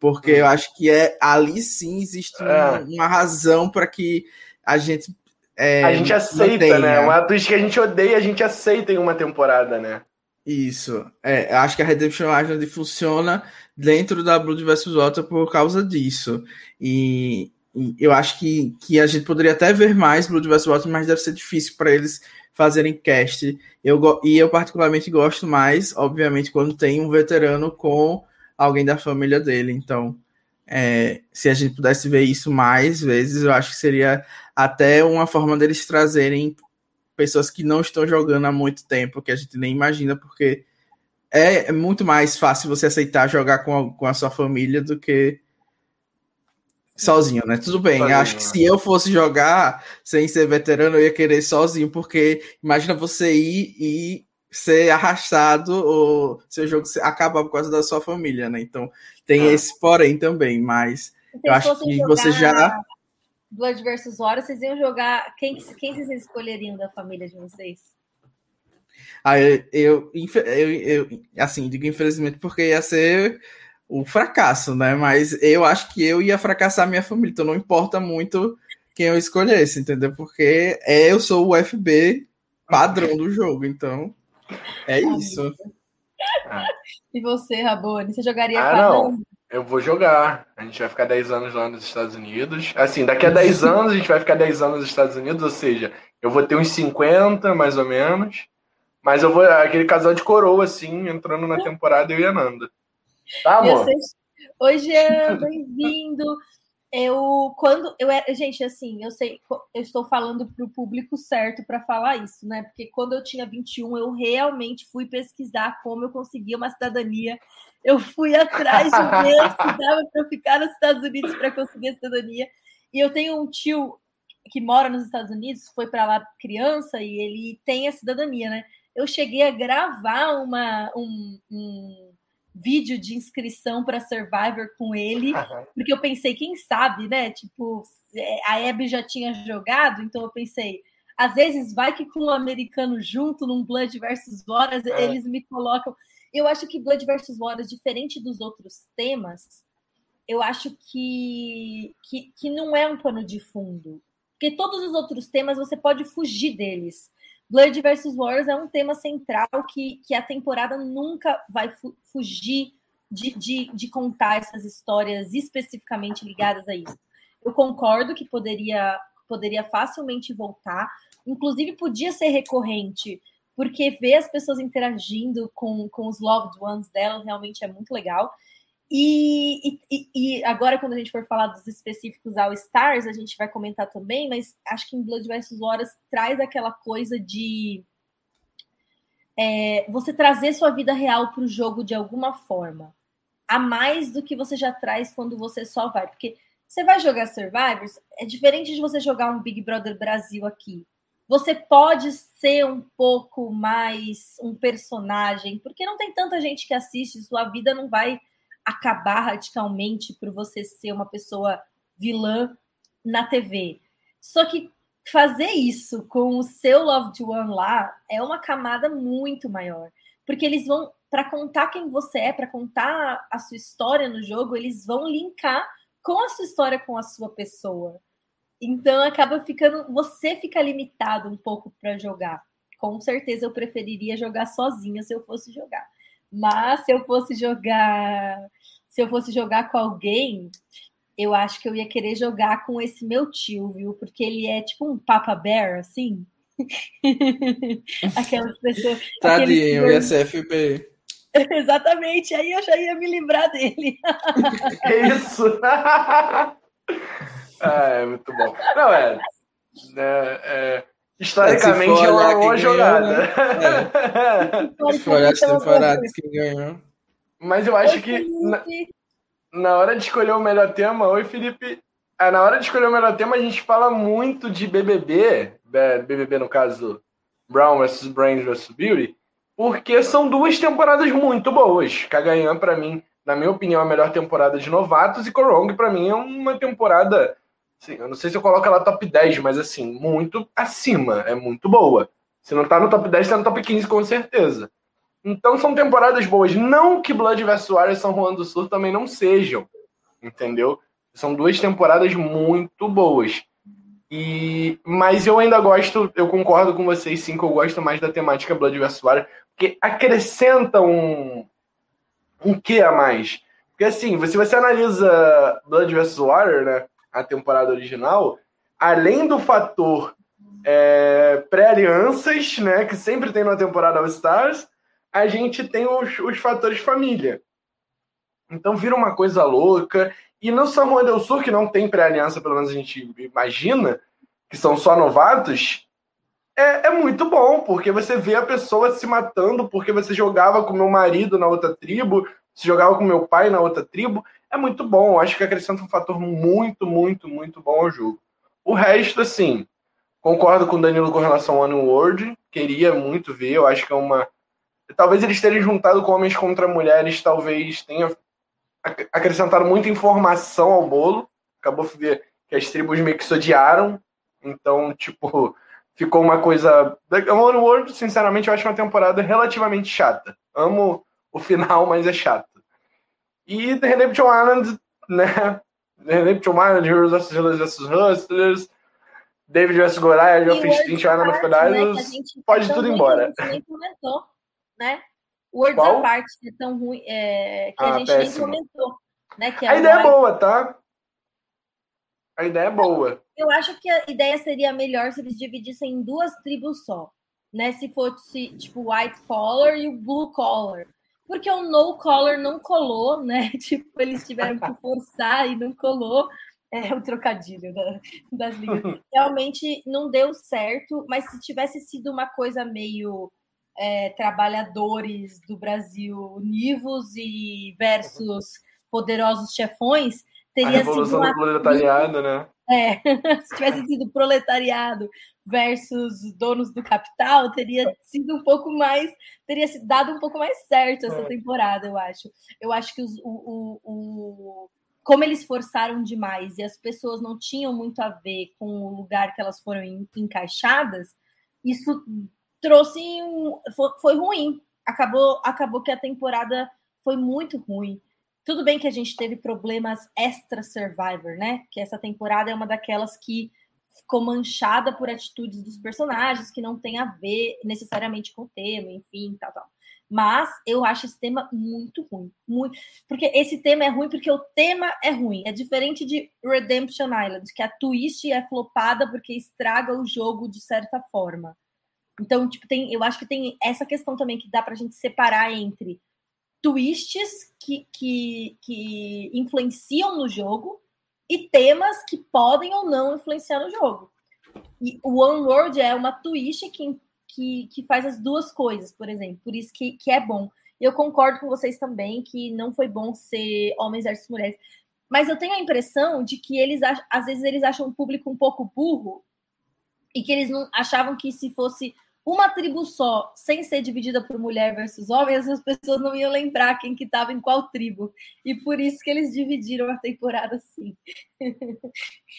Porque eu acho que é ali sim existe uma, é. uma razão para que a gente. É, a gente aceita, mantenha. né? Uma twist que a gente odeia, a gente aceita em uma temporada, né? Isso. É, acho que a Redemption Island funciona dentro da Blood vs. Water por causa disso. E, e, eu acho que, que a gente poderia até ver mais Blood vs. Water, mas deve ser difícil para eles fazerem cast. Eu, e eu particularmente gosto mais, obviamente, quando tem um veterano com alguém da família dele. Então, é, se a gente pudesse ver isso mais vezes, eu acho que seria até uma forma deles trazerem pessoas que não estão jogando há muito tempo, que a gente nem imagina, porque é, é muito mais fácil você aceitar jogar com a, com a sua família do que sozinho, né? Tudo bem. Acho que se eu fosse jogar sem ser veterano, eu ia querer sozinho, porque imagina você ir e ser arrastado ou seu jogo acabar por causa da sua família, né? Então tem ah. esse porém também, mas eu acho que você já Blood versus Water, vocês iam jogar quem quem vocês escolheriam da família de vocês? Ah, eu, eu, eu, eu assim, digo infelizmente porque ia ser o fracasso, né? Mas eu acho que eu ia fracassar minha família, então não importa muito quem eu escolhesse, entendeu? Porque é, eu sou o FB padrão do jogo, então é isso. E você, Rabone, você jogaria ah, não. Eu vou jogar. A gente vai ficar 10 anos lá nos Estados Unidos. Assim, daqui a 10 anos a gente vai ficar 10 anos nos Estados Unidos, ou seja, eu vou ter uns 50, mais ou menos. Mas eu vou. Aquele casal de coroa, assim, entrando na temporada, eu e a Nanda. Tá, amor? Hoje é bem-vindo. Eu, quando eu era, gente, assim, eu sei, eu estou falando para o público certo para falar isso, né? Porque quando eu tinha 21, eu realmente fui pesquisar como eu conseguia uma cidadania. Eu fui atrás de ver se dava para ficar nos Estados Unidos para conseguir a cidadania. E eu tenho um tio que mora nos Estados Unidos, foi para lá criança e ele tem a cidadania, né? eu cheguei a gravar uma, um, um vídeo de inscrição para Survivor com ele, porque eu pensei, quem sabe, né? Tipo, é, a Abby já tinha jogado, então eu pensei, às vezes vai que com um americano junto num Blood versus Horas, é. eles me colocam. Eu acho que Blood versus Horas, diferente dos outros temas, eu acho que, que, que não é um pano de fundo. Porque todos os outros temas você pode fugir deles. Blood vs. Wars é um tema central que, que a temporada nunca vai fu fugir de, de, de, contar essas histórias especificamente ligadas a isso. Eu concordo que poderia, poderia facilmente voltar, inclusive podia ser recorrente, porque ver as pessoas interagindo com, com os loved ones dela realmente é muito legal. E, e, e, agora, quando a gente for falar dos específicos All Stars, a gente vai comentar também, mas acho que em Blood vs. Horas traz aquela coisa de é, você trazer sua vida real para o jogo de alguma forma. A mais do que você já traz quando você só vai. Porque você vai jogar Survivors, é diferente de você jogar um Big Brother Brasil aqui. Você pode ser um pouco mais um personagem, porque não tem tanta gente que assiste, sua vida não vai acabar radicalmente por você ser uma pessoa vilã na TV. Só que fazer isso com o seu loved one lá é uma camada muito maior, porque eles vão para contar quem você é, para contar a sua história no jogo, eles vão linkar com a sua história com a sua pessoa. Então acaba ficando, você fica limitado um pouco para jogar. Com certeza eu preferiria jogar sozinha se eu fosse jogar. Mas se eu fosse jogar, se eu fosse jogar com alguém, eu acho que eu ia querer jogar com esse meu tio, viu? Porque ele é tipo um Papa Bear, assim. Aquelas pessoas. Tadinho, o ISFP. Exatamente, aí eu já ia me livrar dele. Isso! é, muito bom. Não, é. é, é Historicamente é uma boa jogada. É. Se for olhar as temporadas que ganhou. Mas eu acho que na, na, hora de escolher o melhor tema, oi Felipe, ah, na hora de escolher o melhor tema a gente fala muito de BBB, BBB no caso Brown vs Brains vs Beauty, porque são duas temporadas muito boas. Kagayan para mim, na minha opinião, é a melhor temporada de novatos e Korong para mim é uma temporada Sim, eu não sei se eu coloco ela top 10, mas assim, muito acima. É muito boa. Se não tá no top 10, tá no top 15 com certeza. Então são temporadas boas. Não que Blood vs Warrior e São Juan do Sul também não sejam. Entendeu? São duas temporadas muito boas. E mas eu ainda gosto, eu concordo com vocês sim que eu gosto mais da temática Blood vs Warrior, porque acrescenta um um que a mais. Porque assim, se você analisa Blood vs Warrior, né, a temporada original, além do fator é, pré-alianças, né, que sempre tem na temporada All Stars, a gente tem os, os fatores família. Então vira uma coisa louca. E no Juan del Sur, que não tem pré-aliança, pelo menos a gente imagina, que são só novatos, é, é, muito bom, porque você vê a pessoa se matando porque você jogava com meu marido na outra tribo, se jogava com meu pai na outra tribo é muito bom. Acho que acrescenta um fator muito, muito, muito bom ao jogo. O resto, assim, concordo com o Danilo com relação ao World. Queria muito ver. Eu acho que é uma. Talvez eles terem juntado com homens contra mulheres, talvez tenha acrescentado muita informação ao bolo. Acabou que as tribos meio que se odiaram. Então, tipo, ficou uma coisa. O World, sinceramente, eu acho uma temporada relativamente chata. Amo o final, mas é chato. E The Redemption Island, né? The Redemption Island, Heroes vs. Heroes vs. Hustlers, David vs. Goliath, Geoffrey Stint, Island of Paradise, né, pode tudo embora. A gente nem comentou, né? Words Qual? Apart, é tão ruim, é, que ah, a gente péssimo. nem comentou. Né, a ideia é boa, tá? A ideia é boa. Eu acho que a ideia seria melhor se eles dividissem em duas tribos só. Né? Se fosse tipo white collar e o blue collar porque o no color não colou, né? Tipo, eles tiveram que forçar e não colou. É o trocadilho da, das linhas. Realmente não deu certo, mas se tivesse sido uma coisa meio é, trabalhadores do Brasil univos e versus poderosos chefões, teria a sido uma... do proletariado, né? É, se tivesse sido proletariado versus donos do capital, teria sido um pouco mais, teria dado um pouco mais certo essa é. temporada, eu acho. Eu acho que os, o, o, o, como eles forçaram demais e as pessoas não tinham muito a ver com o lugar que elas foram encaixadas, isso trouxe um, foi, foi ruim. Acabou, acabou que a temporada foi muito ruim. Tudo bem que a gente teve problemas extra Survivor, né? Que essa temporada é uma daquelas que ficou manchada por atitudes dos personagens que não tem a ver necessariamente com o tema, enfim, tal, tal. Mas eu acho esse tema muito ruim. Muito, porque esse tema é ruim porque o tema é ruim. É diferente de Redemption Island, que a twist é flopada porque estraga o jogo de certa forma. Então, tipo, tem, eu acho que tem essa questão também que dá pra gente separar entre twists que, que, que influenciam no jogo e temas que podem ou não influenciar no jogo. E o One World é uma twist que, que, que faz as duas coisas, por exemplo. Por isso que, que é bom. Eu concordo com vocês também que não foi bom ser homens versus mulheres. Mas eu tenho a impressão de que eles, às vezes, eles acham o público um pouco burro e que eles não achavam que se fosse uma tribo só, sem ser dividida por mulher versus homem, as pessoas não iam lembrar quem que estava em qual tribo. E por isso que eles dividiram a temporada assim.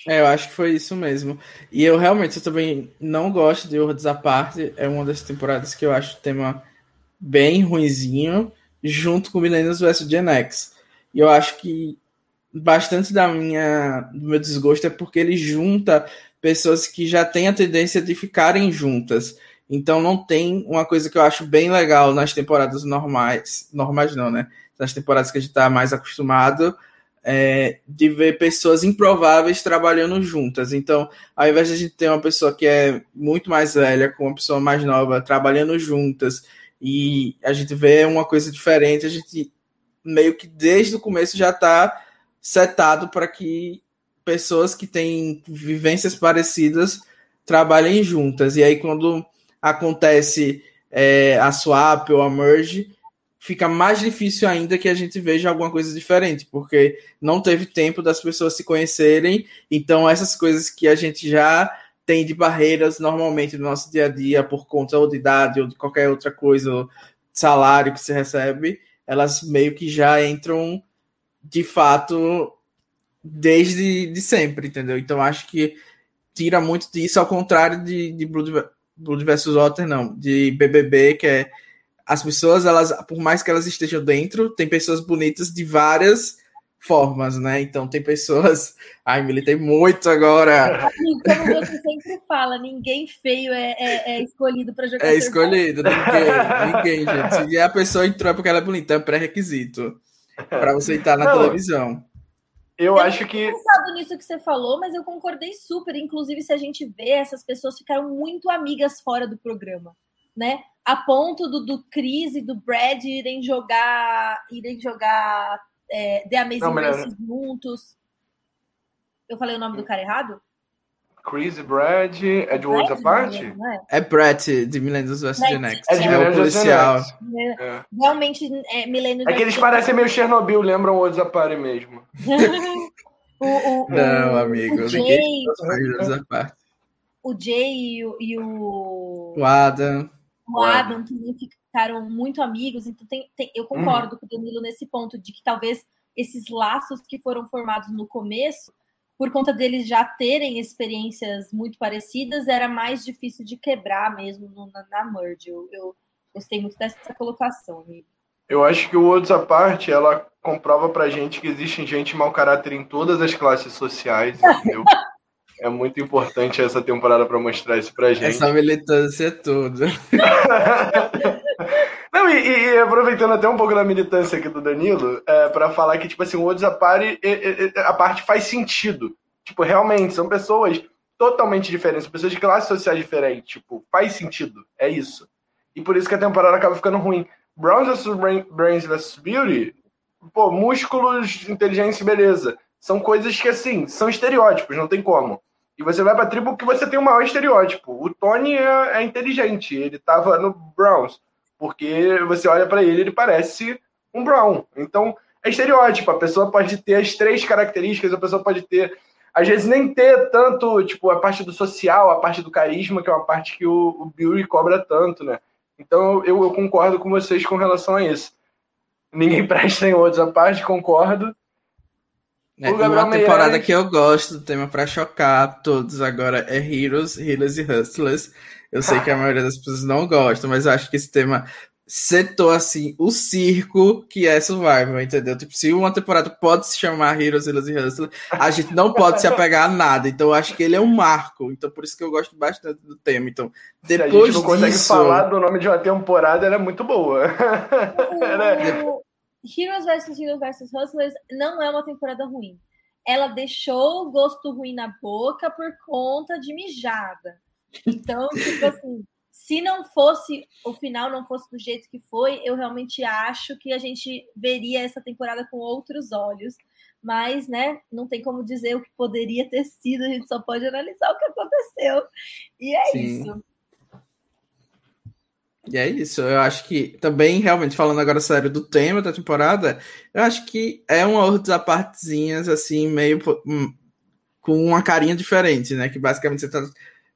É, eu acho que foi isso mesmo. E eu realmente eu também não gosto de Worlds à parte. É uma das temporadas que eu acho o tema bem ruinzinho, junto com Millennials vs Gen X. E eu acho que bastante da minha, do meu desgosto é porque ele junta pessoas que já têm a tendência de ficarem juntas. Então não tem uma coisa que eu acho bem legal nas temporadas normais, normais não, né? Nas temporadas que a gente está mais acostumado, é, de ver pessoas improváveis trabalhando juntas. Então, ao invés de a gente ter uma pessoa que é muito mais velha com uma pessoa mais nova trabalhando juntas e a gente vê uma coisa diferente, a gente meio que desde o começo já está setado para que pessoas que têm vivências parecidas trabalhem juntas. E aí, quando acontece é, a swap ou a merge, fica mais difícil ainda que a gente veja alguma coisa diferente, porque não teve tempo das pessoas se conhecerem, então essas coisas que a gente já tem de barreiras normalmente no nosso dia a dia por conta ou de idade ou de qualquer outra coisa, salário que se recebe, elas meio que já entram de fato desde de sempre, entendeu? Então acho que tira muito disso, ao contrário de, de Blood vs Water, não, de BBB, que é as pessoas, elas, por mais que elas estejam dentro, tem pessoas bonitas de várias formas, né? Então tem pessoas. Ai, militei muito agora. Como você sempre fala, ninguém feio é, é, é escolhido para jogar. É escolhido, ninguém, ninguém, gente. Se a pessoa entrou é porque ela é bonita, é pré-requisito para você estar na Não, televisão. Eu, eu acho que. Eu pensado nisso que você falou, mas eu concordei super. Inclusive, se a gente vê, essas pessoas ficaram muito amigas fora do programa, né? A ponto do, do Chris e do Brad irem jogar, irem jogar é, The Amazing Não, juntos. Eu falei o nome do cara errado? Chris Brad é de parte? É? é Brett, de Millennials vs. Gen X. É de é Millennials policial. É. Realmente, é Millennials É que eles parecem meio Chernobyl, lembram o Zapari mesmo. o, o, Não, amigo. O Jay, o Jay e o, e o... o Adam. O Adam também ficaram muito amigos, então tem, tem, eu concordo hum. com o Danilo nesse ponto de que talvez esses laços que foram formados no começo por conta deles já terem experiências muito parecidas, era mais difícil de quebrar mesmo no, na, na merge. Eu, eu, gostei muito dessa colocação, amigo. Eu acho que o Worlds à parte, ela comprova pra gente que existe gente mau caráter em todas as classes sociais, entendeu? é muito importante essa temporada para mostrar isso pra gente. Essa militância é tudo. Não, e, e, aproveitando até um pouco da militância aqui do Danilo, é, para falar que, tipo assim, o Odes a parte faz sentido. Tipo, realmente, são pessoas totalmente diferentes, pessoas de classes sociais diferentes. Tipo, faz sentido. É isso. E por isso que a temporada acaba ficando ruim. Browns vs Brains vs Beauty, pô, músculos, inteligência beleza. São coisas que, assim, são estereótipos, não tem como. E você vai pra tribo que você tem o maior estereótipo. O Tony é, é inteligente, ele tava no Browns porque você olha para ele, ele parece um Brown. Então, é estereótipo. A pessoa pode ter as três características, a pessoa pode ter às vezes nem ter tanto, tipo, a parte do social, a parte do carisma, que é uma parte que o, o cobra tanto, né? Então eu, eu concordo com vocês com relação a isso. Ninguém presta em outros, a parte concordo. É, uma temporada que eu gosto do tema para chocar todos agora é Heroes, Healers e Hustlers. Eu sei que a maioria das pessoas não gosta, mas eu acho que esse tema setou assim o circo que é Survival, entendeu? Tipo, se uma temporada pode se chamar Heroes, Heroes e Hustlers, a gente não pode se apegar a nada. Então eu acho que ele é um marco. Então por isso que eu gosto bastante do tema. Então depois se a gente não consegue disso... falar do nome de uma temporada, ela é muito boa. O... Heroes vs Heroes vs Hustlers não é uma temporada ruim. Ela deixou o gosto ruim na boca por conta de mijada. Então, tipo assim, se não fosse o final não fosse do jeito que foi, eu realmente acho que a gente veria essa temporada com outros olhos. Mas, né, não tem como dizer o que poderia ter sido, a gente só pode analisar o que aconteceu. E é Sim. isso. E é isso, eu acho que também, realmente, falando agora sério do tema da temporada, eu acho que é uma outra partezinhas, assim, meio hum, com uma carinha diferente, né? Que basicamente você tá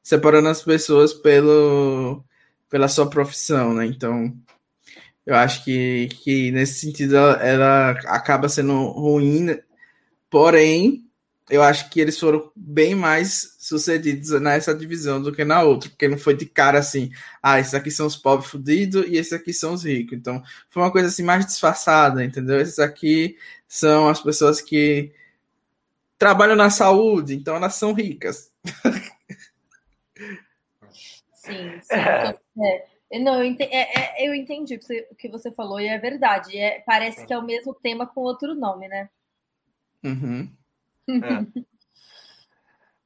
separando as pessoas pelo, pela sua profissão, né? Então, eu acho que, que nesse sentido ela, ela acaba sendo ruim, porém, eu acho que eles foram bem mais sucedidos nessa divisão do que na outra, porque não foi de cara assim, ah, esses aqui são os pobres fudidos e esses aqui são os ricos. Então, foi uma coisa assim mais disfarçada, entendeu? Esses aqui são as pessoas que trabalham na saúde, então elas são ricas. Sim, sim. É. é. Não, eu entendi, é, é, eu entendi o que, você, falou e é verdade. É, parece que é o mesmo tema com outro nome, né? Uhum. É.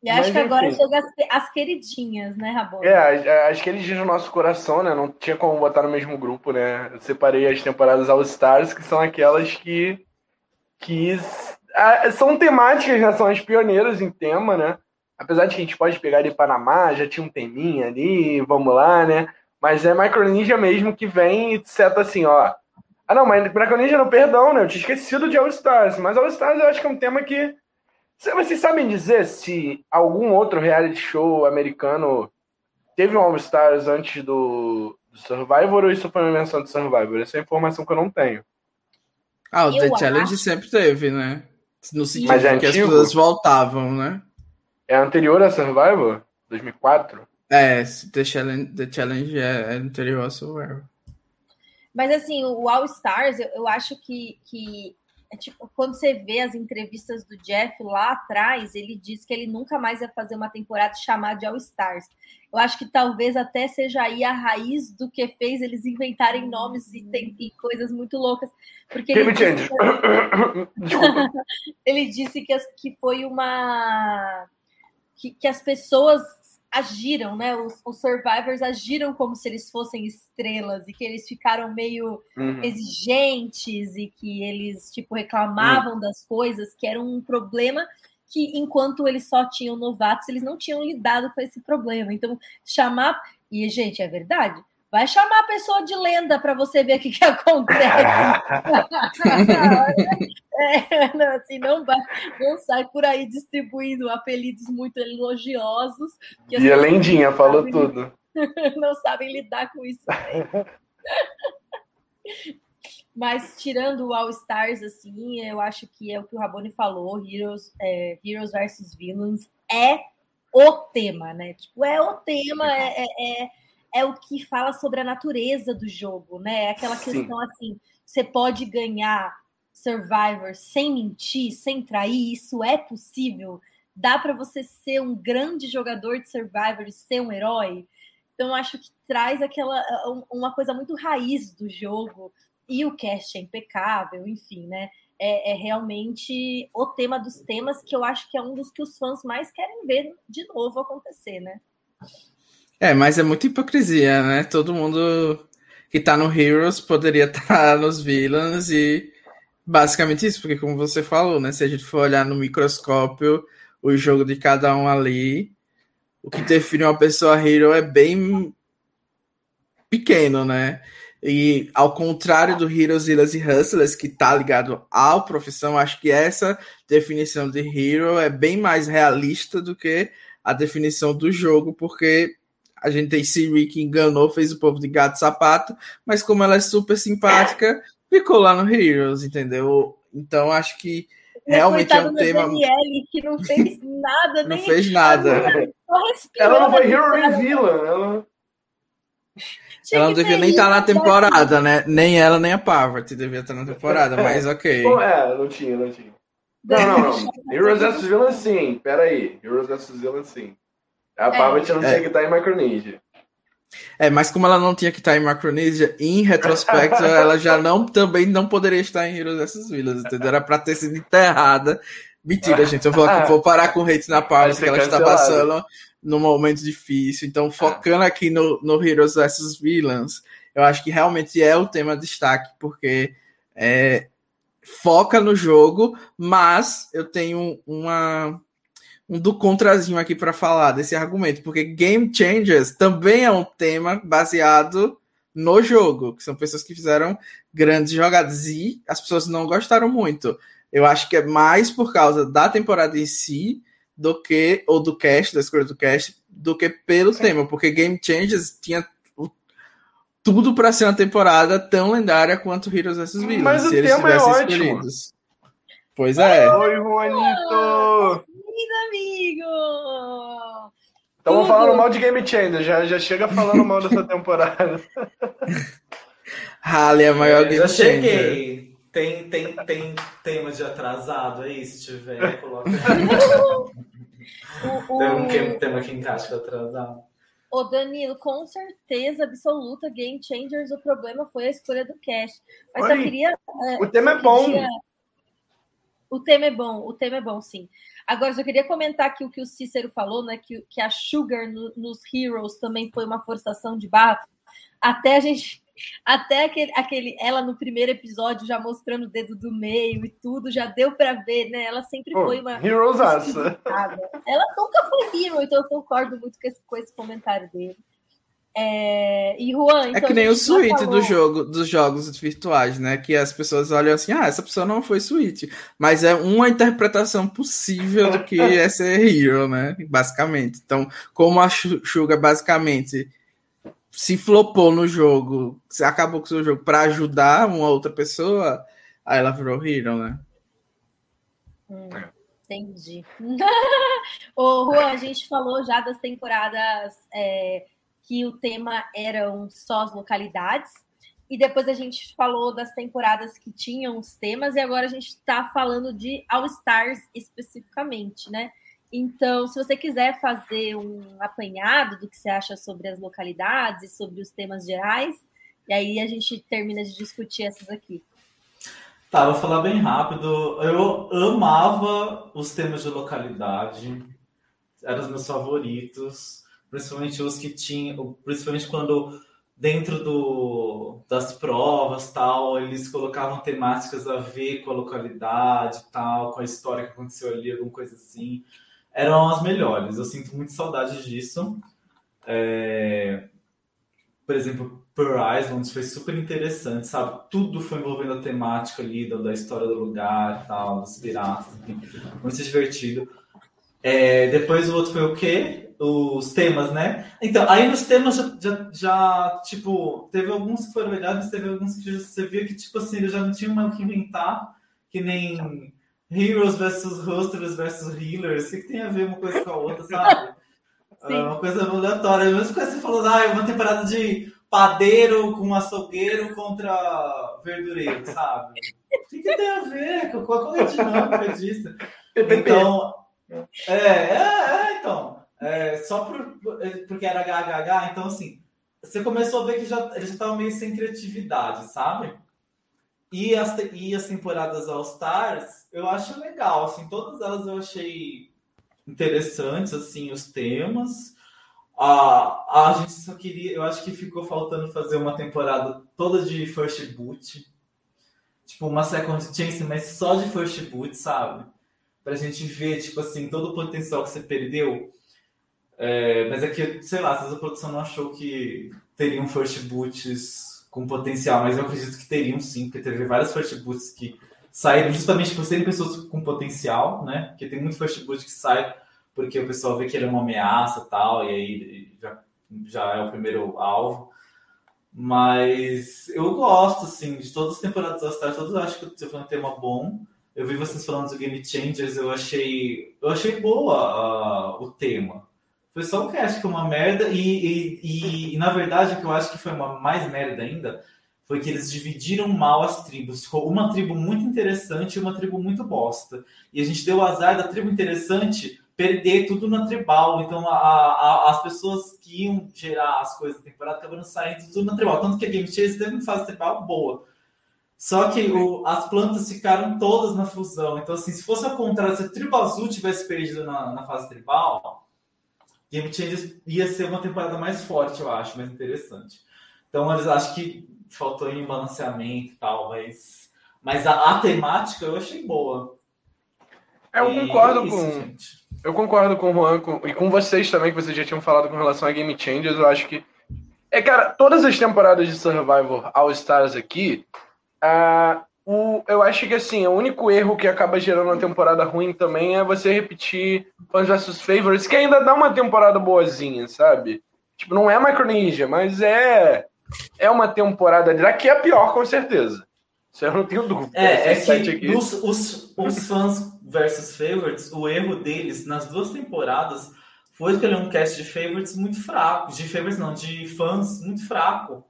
E acho Mas, que agora enfim. chega as, as, queridinhas, né, Rabon? É, as queridinhas no nosso coração, né? Não tinha como botar no mesmo grupo, né? Eu separei as temporadas All Stars, que são aquelas que, que são temáticas, né? São as pioneiras em tema, né? apesar de que a gente pode pegar de Panamá, já tinha um teminha ali, vamos lá, né? Mas é Microninja mesmo que vem e seta assim, ó. Ah, não, mas Microninja não, perdão, né? Eu tinha esquecido de All Stars, mas All Stars eu acho que é um tema que. Vocês sabem dizer se algum outro reality show americano teve um All Stars antes do, do Survivor ou isso foi uma menção de Survivor? Essa é a informação que eu não tenho. Ah, o eu The Challenge acho... sempre teve, né? No sentido mas é que antigo? as pessoas voltavam, né? É anterior a Survivor? 2004? É, The Challenge, The Challenge é, é anterior a Survivor. Mas assim, o All Stars, eu, eu acho que, que é tipo, quando você vê as entrevistas do Jeff lá atrás, ele diz que ele nunca mais ia fazer uma temporada chamada de All Stars. Eu acho que talvez até seja aí a raiz do que fez eles inventarem nomes e, tem, e coisas muito loucas. Porque ele disse, que... ele disse que, que foi uma que, que as pessoas agiram, né? Os, os, survivors agiram como se eles fossem estrelas e que eles ficaram meio uhum. exigentes e que eles tipo reclamavam uhum. das coisas que era um problema que enquanto eles só tinham novatos eles não tinham lidado com esse problema. Então chamar e gente é verdade. Vai chamar a pessoa de lenda para você ver o que, que acontece. é, não, assim, não, vai, não sai por aí distribuindo apelidos muito elogiosos. e a Lendinha falou sabem, tudo. Não sabem lidar com isso. Mas tirando o All Stars, assim, eu acho que é o que o Raboni falou, Heroes, é, Heroes versus Villains é o tema, né? Tipo, é o tema, é, é, é o que fala sobre a natureza do jogo, né? É aquela Sim. questão assim, você pode ganhar Survivor sem mentir, sem trair, isso é possível? Dá para você ser um grande jogador de Survivor e ser um herói? Então, acho que traz aquela uma coisa muito raiz do jogo e o cast é impecável, enfim, né? É, é, realmente o tema dos temas que eu acho que é um dos que os fãs mais querem ver de novo acontecer, né? É, mas é muita hipocrisia, né? Todo mundo que tá no Heroes poderia estar tá nos Villains e basicamente isso, porque como você falou, né? Se a gente for olhar no microscópio o jogo de cada um ali, o que define uma pessoa hero é bem pequeno, né? E ao contrário do Heroes, Healers e Hustlers, que tá ligado à profissão, acho que essa definição de hero é bem mais realista do que a definição do jogo, porque a gente tem Siri que enganou, fez o povo de gato sapato, mas como ela é super simpática, ficou lá no Heroes, entendeu? Então acho que realmente é um tema. Daniele, que não fez nada, não fez nada. Ela não foi Hero e Villain. Ela... Ela não devia nem estar tá na temporada, né? Nem ela, nem a Parvati devia estar na temporada, mas ok. é, não tinha, não tinha. Não, não, não. Heroes vs Villains sim. Pera aí. Heroes vs Villains sim. A é. Parvati não é. tinha que estar em Micronesia. É, mas como ela não tinha que estar em Micronesia, em retrospecto, ela já não também não poderia estar em Heroes vs Villains, entendeu? Era pra ter sido enterrada. Mentira, gente. Eu vou, vou parar com o hate na Parvati, que ela está passando num momento difícil. Então, focando aqui no, no Heroes vs Villains, eu acho que realmente é o tema de destaque, porque é, foca no jogo, mas eu tenho uma um do contrazinho aqui para falar desse argumento, porque Game Changers também é um tema baseado no jogo, que são pessoas que fizeram grandes jogadas e as pessoas não gostaram muito. Eu acho que é mais por causa da temporada em si do que, ou do cast, da escolha do cast, do que pelo Sim. tema, porque Game Changers tinha tudo para ser uma temporada tão lendária quanto Heroes vs Villains. Mas o tema é ótimo. Escolhidos. Pois é. Oi, Juanito! Lindo amigo! Estamos falando mal de Game Changer, já, já chega falando mal dessa temporada. Halley é a maior Game Eu cheguei. Tem, tem, tem tema de atrasado aí, se tiver, coloca Tem um tema que encaixa com atrasado. Ô Danilo, com certeza absoluta, Game Changers, o problema foi a escolha do cast. Mas Oi, eu queria. o tema é bom. Queria... O tema é bom, o tema é bom, sim. Agora, eu queria comentar aqui o que o Cícero falou, né? Que, que a Sugar no, nos Heroes também foi uma forçação de barra. Até a gente até aquele, aquele, ela no primeiro episódio já mostrando o dedo do meio e tudo, já deu para ver, né? Ela sempre oh, foi uma. Heroes Ela nunca foi hero, então eu concordo muito com esse, com esse comentário dele. É... E Juan, então, é que nem o suíte falou... do jogo, dos jogos virtuais, né? Que as pessoas olham assim, ah, essa pessoa não foi suíte. Mas é uma interpretação possível do que é ser hero, né? Basicamente. Então, como a Suga basicamente se flopou no jogo, se acabou com o seu jogo para ajudar uma outra pessoa, aí ela virou hero, né? Hum, entendi. Ô, Juan, a gente falou já das temporadas é, que o tema eram só as localidades. E depois a gente falou das temporadas que tinham os temas, e agora a gente está falando de All Stars especificamente, né? Então, se você quiser fazer um apanhado do que você acha sobre as localidades e sobre os temas gerais, e aí a gente termina de discutir essas aqui. Tá, vou falar bem rápido. Eu amava os temas de localidade, eram os meus favoritos, principalmente os que tinham, principalmente quando dentro do, das provas tal, eles colocavam temáticas a ver com a localidade tal, com a história que aconteceu ali, alguma coisa assim eram as melhores. Eu sinto muito saudade disso. É... Por exemplo, Pearl Islands foi super interessante, sabe? Tudo foi envolvendo a temática ali da, da história do lugar, tal, dos piratas, enfim. muito divertido. É... Depois o outro foi o quê? Os temas, né? Então, aí nos temas já, já, já, tipo, teve alguns que foram legais, teve alguns que você via que, tipo assim, eles já não tinham mais o que inventar, que nem Heroes versus Hustlers versus Healers, o que, que, tem a ver uma coisa com a outra, sabe? É uma coisa aleatória. Mesmo que você falou, ah, é uma temporada de padeiro com açougueiro contra verdureiro, sabe? O que, que tem a ver? Qual é a dinâmica disso? Então, é, é, é então. É, só por, porque era HHH, então assim, você começou a ver que já, eles já estavam meio sem criatividade, sabe? E as, e as temporadas All Stars, eu acho legal, assim, todas elas eu achei interessantes, assim, os temas. A, a gente só queria, eu acho que ficou faltando fazer uma temporada toda de First Boot. Tipo, uma Second Chance, mas só de First Boot, sabe? Pra gente ver, tipo assim, todo o potencial que você perdeu. É, mas é que, sei lá, às a produção não achou que teriam First Boots com potencial, mas eu acredito que teriam sim, porque teve várias first boots que saíram justamente por serem pessoas com potencial, né? Porque tem muito first boot que sai porque o pessoal vê que ele é uma ameaça tal, e aí já, já é o primeiro alvo. Mas eu gosto, assim, de todas as temporadas da Star, todas eu acho que você foi um tema bom. Eu vi vocês falando do Game Changers, eu achei, eu achei boa uh, o tema. Foi só o cast que uma merda, e, e, e, e, na verdade o que eu acho que foi uma mais merda ainda foi que eles dividiram mal as tribos. Ficou uma tribo muito interessante e uma tribo muito bosta. E a gente deu o azar da tribo interessante perder tudo na tribal. Então, a, a, as pessoas que iam gerar as coisas da temporada acabaram saindo tudo na tribal. Tanto que a Game Chase teve uma fase tribal boa. Só que o, as plantas ficaram todas na fusão. Então, assim, se fosse ao contrário, se a tribo azul tivesse perdido na, na fase tribal, Game Changers ia ser uma temporada mais forte, eu acho, mais interessante. Então, eles acho que faltou em balanceamento e tal, mas, mas a, a temática eu achei boa. É, eu concordo é isso, com. Gente. Eu concordo com o Juan com, e com vocês também, que vocês já tinham falado com relação a Game Changers. Eu acho que. É, cara, todas as temporadas de Survivor All Stars aqui. Uh, o, eu acho que assim, o único erro que acaba gerando uma temporada ruim também é você repetir Fans vs Favorites, que ainda dá uma temporada boazinha, sabe? Tipo, não é Micronesia, mas é. É uma temporada. Daqui é pior, com certeza. Isso eu não tenho dúvida. É, é que os, os, os fãs versus favorites, o erro deles nas duas temporadas foi escolher um cast de favorites muito fraco. De favorites não, de fãs muito fraco.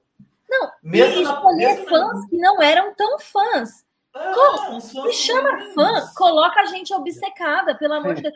Não, mesmo e escolher na, fãs na... que não eram tão fãs. É, Como? Me chama fã, coloca a gente obcecada, pelo amor de Deus.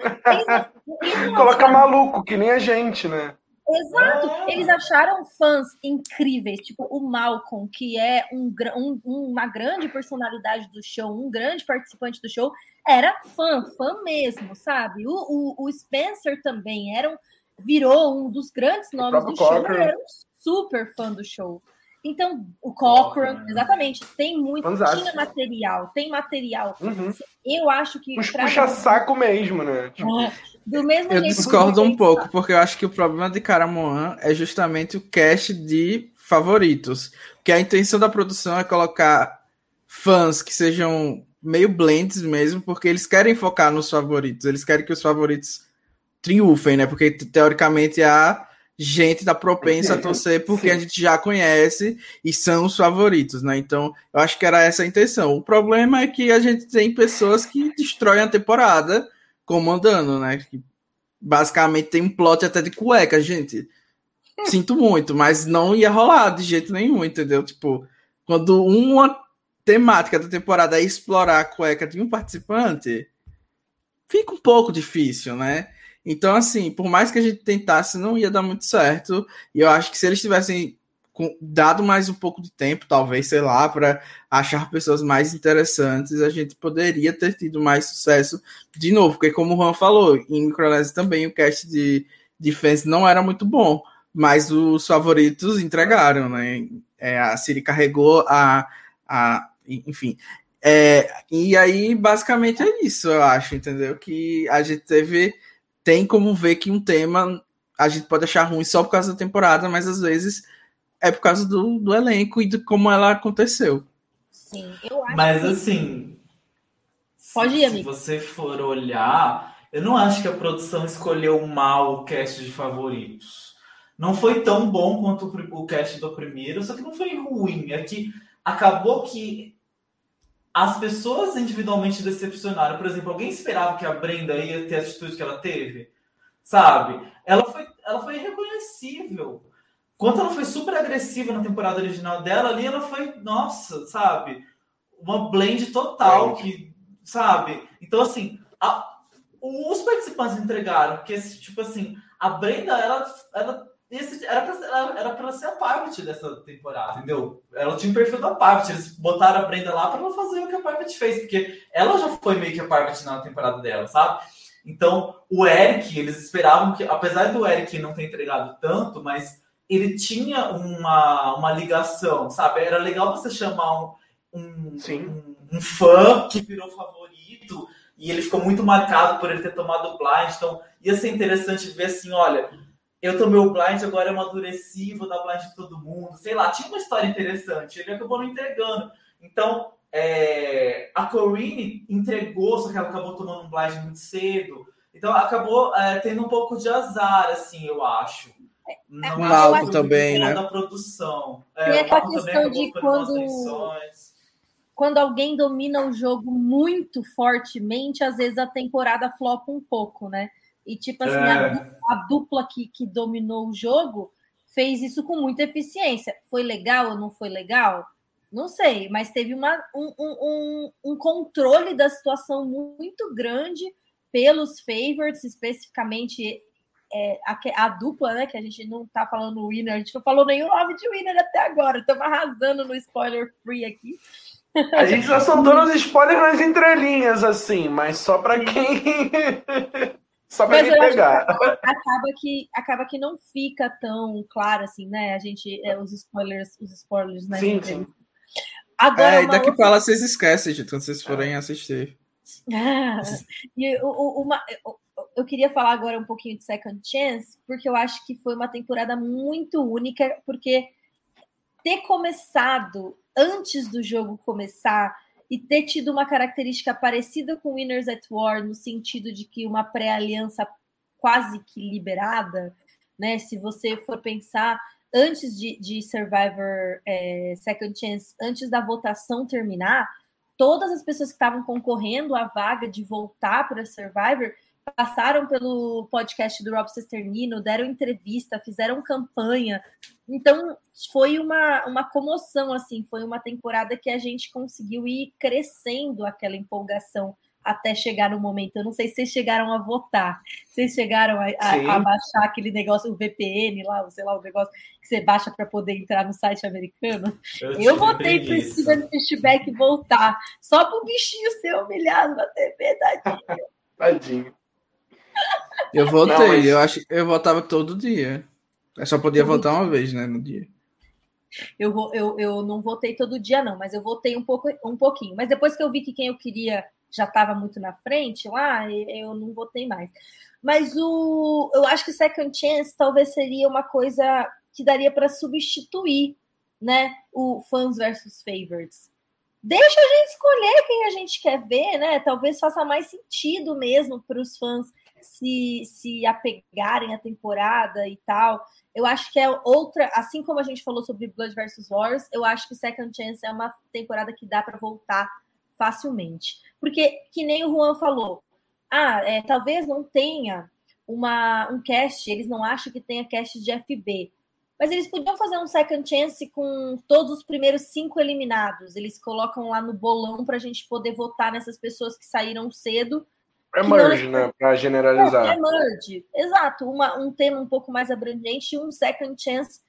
Eles, coloca maluco, que nem a gente, né? Exato. É. Eles acharam fãs incríveis, tipo o Malcolm, que é um, um, uma grande personalidade do show, um grande participante do show, era fã, fã mesmo, sabe? O, o, o Spencer também era um, virou um dos grandes nomes do show, era um super fã do show. Então, o Cochrane, exatamente, tem muito, tinha material, tem material. Uhum. Eu acho que. Os puxa-saco mesmo, né? Tipo... É, do mesmo eu discordo um pouco, porque eu acho que o problema de Caramoan é justamente o cast de favoritos. Porque a intenção da produção é colocar fãs que sejam meio blends mesmo, porque eles querem focar nos favoritos, eles querem que os favoritos triunfem, né? Porque teoricamente a gente tá propensa a torcer porque Sim. a gente já conhece e são os favoritos, né? Então, eu acho que era essa a intenção. O problema é que a gente tem pessoas que destroem a temporada comandando, né? Que basicamente tem um plot até de cueca, gente. Sinto muito, mas não ia rolar de jeito nenhum, entendeu? Tipo, quando uma temática da temporada é explorar a cueca de um participante, fica um pouco difícil, né? Então, assim, por mais que a gente tentasse, não ia dar muito certo. E eu acho que se eles tivessem dado mais um pouco de tempo, talvez, sei lá, para achar pessoas mais interessantes, a gente poderia ter tido mais sucesso de novo. Porque, como o Juan falou, em Micronésia também o cast de Defense não era muito bom, mas os favoritos entregaram, né? É, a Siri carregou a. a enfim. É, e aí, basicamente, é isso, eu acho, entendeu? Que a gente teve tem como ver que um tema a gente pode achar ruim só por causa da temporada, mas às vezes é por causa do, do elenco e de como ela aconteceu. Sim, eu acho Mas que... assim. Pode ir, amigo. Se você for olhar, eu não acho que a produção escolheu mal o cast de favoritos. Não foi tão bom quanto o cast do primeiro, só que não foi ruim. É que acabou que as pessoas individualmente decepcionaram. Por exemplo, alguém esperava que a Brenda ia ter a atitude que ela teve? Sabe? Ela foi, ela foi irreconhecível. Quanto ela foi super agressiva na temporada original dela, ali ela foi, nossa, sabe? Uma blend total, que, sabe? Então, assim, a, os participantes entregaram, porque, tipo assim, a Brenda, ela, ela esse, era, pra, era pra ser a Parvati dessa temporada, entendeu? Ela tinha o perfil da Parvati, eles botaram a Brenda lá para ela fazer o que a Parvati fez, porque ela já foi meio que a Parvati na temporada dela, sabe? Então, o Eric, eles esperavam que, apesar do Eric não ter entregado tanto, mas ele tinha uma, uma ligação, sabe? Era legal você chamar um, um, um, um fã que virou favorito e ele ficou muito marcado por ele ter tomado o blind, então ia ser interessante ver assim, olha eu tomei o blind, agora eu amadureci, vou dar blind de todo mundo. Sei lá, tinha uma história interessante. Ele acabou não entregando. Então, é, a Corinne entregou, só que ela acabou tomando um blind muito cedo. Então, acabou é, tendo um pouco de azar, assim, eu acho. Não um alto também, né? Da produção. É, e aquela questão de quando, quando alguém domina o jogo muito fortemente, às vezes a temporada flopa um pouco, né? E, tipo assim, é. a, a, dupla que, que dominou o jogo fez isso com muita eficiência. Foi legal ou não foi legal? Não sei, mas teve uma, um, um, um controle da situação muito grande pelos favorites, especificamente é, a, a, dupla, né? Que a gente não tá falando winner, a gente não falou nenhum nome de winner até agora. Estamos arrasando no spoiler free aqui. A gente só soltou os spoilers nas entrelinhas, assim, mas só para quem. só para quem pegar. Acaba que, acaba que não fica tão claro assim, né? A gente. É, os spoilers, os spoilers, né? Sim, sim. Agora, é, e daqui outra... para lá vocês esquecem, gente, quando vocês forem assistir. Ah, e uma, eu queria falar agora um pouquinho de Second Chance, porque eu acho que foi uma temporada muito única, porque ter começado antes do jogo começar e ter tido uma característica parecida com Winners at War, no sentido de que uma pré-aliança quase que liberada, né? Se você for pensar antes de, de Survivor é, Second Chance, antes da votação terminar, todas as pessoas que estavam concorrendo à vaga de voltar para Survivor passaram pelo podcast do Rob Cesternino, deram entrevista, fizeram campanha. Então, foi uma, uma comoção, assim, foi uma temporada que a gente conseguiu ir crescendo aquela empolgação até chegar no momento. Eu não sei se vocês chegaram a votar, vocês chegaram a, a, a baixar aquele negócio, o VPN lá, sei lá, o negócio que você baixa para poder entrar no site americano. Eu, eu votei para o Steven Fishback voltar, só para o bichinho ser humilhado na TV, tadinho. tadinho. Eu votei, não, mas... eu acho eu votava todo dia. Eu só podia votar uma vez, né, no dia. Eu, eu, eu não votei todo dia, não, mas eu votei um, pouco, um pouquinho. Mas depois que eu vi que quem eu queria já estava muito na frente lá, eu não votei mais. Mas o, eu acho que Second Chance talvez seria uma coisa que daria para substituir né, o fãs versus favorites. Deixa a gente escolher quem a gente quer ver, né? Talvez faça mais sentido mesmo para os fãs se, se apegarem à temporada e tal. Eu acho que é outra, assim como a gente falou sobre Blood vs Wars, eu acho que Second Chance é uma temporada que dá para voltar facilmente. Porque, que nem o Juan falou, ah, é, talvez não tenha uma, um cast, eles não acham que tenha cast de FB. Mas eles podiam fazer um second chance com todos os primeiros cinco eliminados. Eles colocam lá no bolão para a gente poder votar nessas pessoas que saíram cedo Emerge, não... né? Para generalizar. É, emerge, exato. Uma, um tema um pouco mais abrangente e um second chance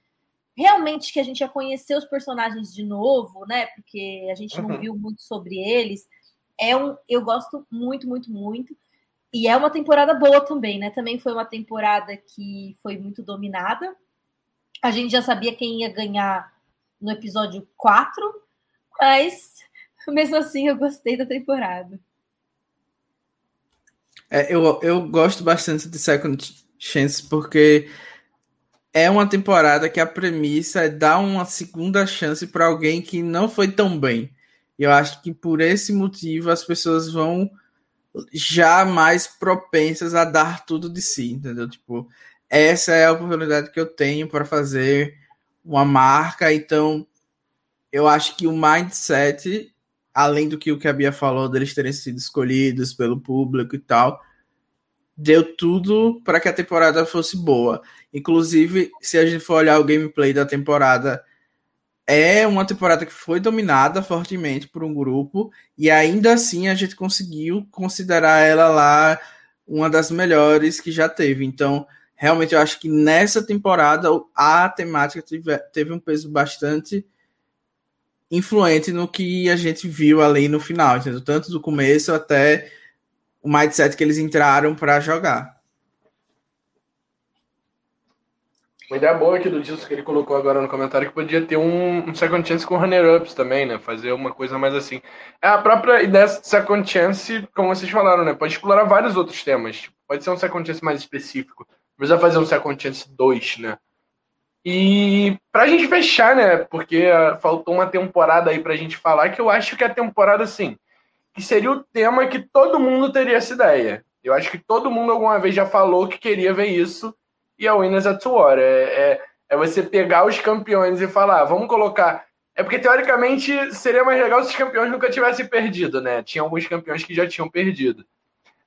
realmente que a gente ia conhecer os personagens de novo, né? Porque a gente não uhum. viu muito sobre eles. É um, eu gosto muito, muito, muito. E é uma temporada boa também, né? Também foi uma temporada que foi muito dominada. A gente já sabia quem ia ganhar no episódio 4, mas mesmo assim eu gostei da temporada. É, eu, eu gosto bastante de Second Chance porque é uma temporada que a premissa é dar uma segunda chance para alguém que não foi tão bem. Eu acho que por esse motivo as pessoas vão já mais propensas a dar tudo de si, entendeu? Tipo, essa é a oportunidade que eu tenho para fazer uma marca, então eu acho que o mindset além do que o que a Bia falou, deles terem sido escolhidos pelo público e tal, deu tudo para que a temporada fosse boa. Inclusive, se a gente for olhar o gameplay da temporada, é uma temporada que foi dominada fortemente por um grupo, e ainda assim a gente conseguiu considerar ela lá uma das melhores que já teve. Então, realmente eu acho que nessa temporada a temática teve, teve um peso bastante influente no que a gente viu ali no final, entendeu? Tanto do começo até o mindset que eles entraram para jogar. Uma ideia boa aqui do Dilson que ele colocou agora no comentário que podia ter um, um second chance com runner-ups também, né? Fazer uma coisa mais assim. É a própria ideia second chance, como vocês falaram, né? Pode explorar vários outros temas. Pode ser um second chance mais específico. precisa fazer um Second Chance 2, né? E pra gente fechar, né? Porque uh, faltou uma temporada aí pra gente falar, que eu acho que a temporada, assim, que seria o tema que todo mundo teria essa ideia. Eu acho que todo mundo alguma vez já falou que queria ver isso, e a Winners at War. É, é, é você pegar os campeões e falar, ah, vamos colocar. É porque, teoricamente, seria mais legal se os campeões nunca tivessem perdido, né? Tinha alguns campeões que já tinham perdido.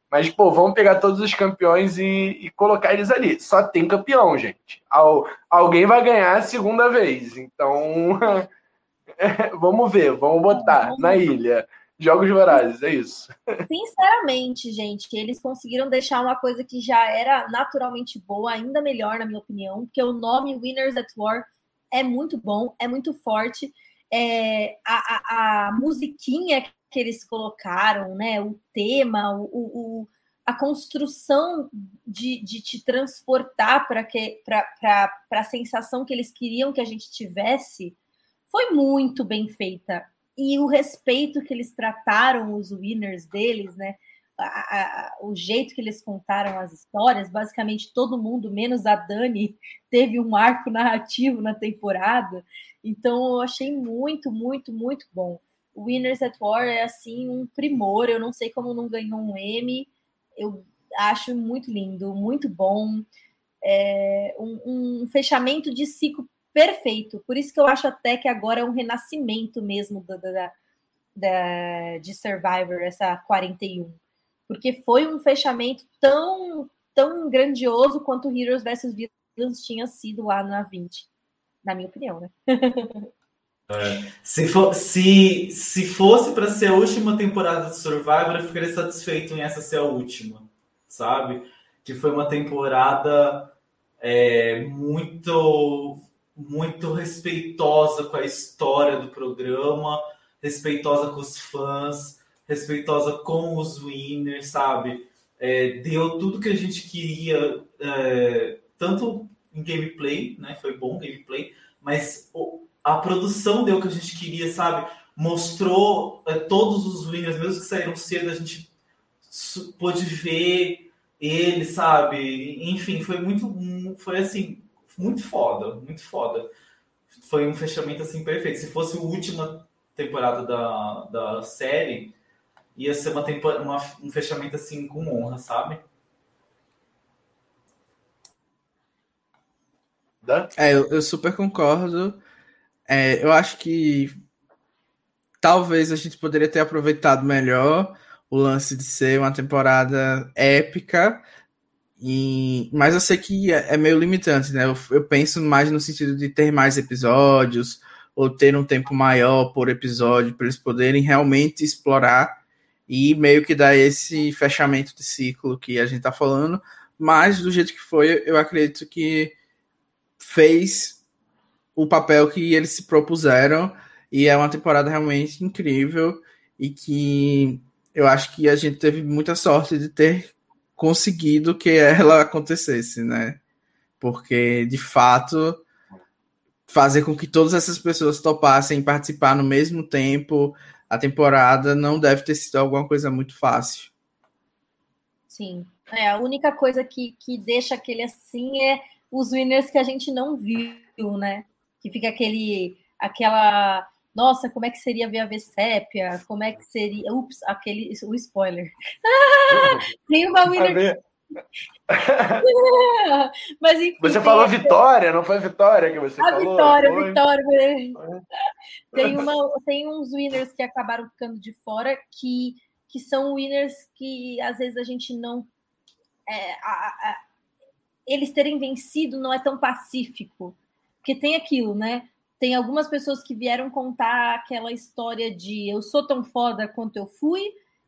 Mas, pô, vamos pegar todos os campeões e, e colocar eles ali. Só tem campeão, gente. Al, alguém vai ganhar a segunda vez. Então, vamos ver, vamos botar na ilha. Jogos Vorazes, é isso. Sinceramente, gente, eles conseguiram deixar uma coisa que já era naturalmente boa, ainda melhor, na minha opinião, porque o nome Winners at War é muito bom, é muito forte. É, a, a, a musiquinha que eles colocaram, né? O tema, o, o a construção de, de te transportar para a sensação que eles queriam que a gente tivesse foi muito bem feita e o respeito que eles trataram os winners deles, né? A, a, o jeito que eles contaram as histórias, basicamente todo mundo, menos a Dani, teve um arco narrativo na temporada. Então eu achei muito, muito, muito bom. Winners at War é assim um primor. Eu não sei como não ganhou um M. Eu acho muito lindo, muito bom. É um, um fechamento de ciclo perfeito. Por isso que eu acho até que agora é um renascimento mesmo da, da, da, de Survivor, essa 41. Porque foi um fechamento tão, tão grandioso quanto Heroes vs Villains tinha sido lá na 20. Na minha opinião, né? É. Se, for, se, se fosse para ser a última temporada de Survivor, eu ficaria satisfeito em essa ser a última, sabe? Que foi uma temporada é, muito muito respeitosa com a história do programa, respeitosa com os fãs, respeitosa com os winners, sabe? É, deu tudo que a gente queria, é, tanto em gameplay, né? Foi bom gameplay, mas a produção deu o que a gente queria, sabe? Mostrou é, todos os winners, mesmo que saíram cedo, a gente pôde ver eles, sabe? Enfim, foi muito, foi assim, muito foda, muito foda. Foi um fechamento assim perfeito. Se fosse a última temporada da, da série, ia ser uma, uma um fechamento assim com honra, sabe? É, eu, eu super concordo. É, eu acho que talvez a gente poderia ter aproveitado melhor o lance de ser uma temporada épica, e, mas eu sei que é, é meio limitante, né? Eu, eu, penso mais no sentido de ter mais episódios ou ter um tempo maior por episódio para eles poderem realmente explorar e meio que dar esse fechamento de ciclo que a gente tá falando. Mas do jeito que foi, eu acredito que fez o papel que eles se propuseram e é uma temporada realmente incrível e que eu acho que a gente teve muita sorte de ter conseguido que ela acontecesse, né? Porque, de fato, fazer com que todas essas pessoas topassem participar no mesmo tempo a temporada não deve ter sido alguma coisa muito fácil. Sim. É, a única coisa que, que deixa aquele assim é os winners que a gente não viu, né? Que fica aquele aquela nossa, como é que seria ver a Vessépia? Como é que seria. Ups, aquele. O spoiler. Tem uma winner. Mas enfim, você falou Vitória, não foi Vitória que você a falou? Vitória, foi? Vitória. Tem, uma, tem uns winners que acabaram ficando de fora que, que são winners que às vezes a gente não. É, a, a, eles terem vencido não é tão pacífico. Porque tem aquilo, né? Tem algumas pessoas que vieram contar aquela história de eu sou tão foda quanto eu fui,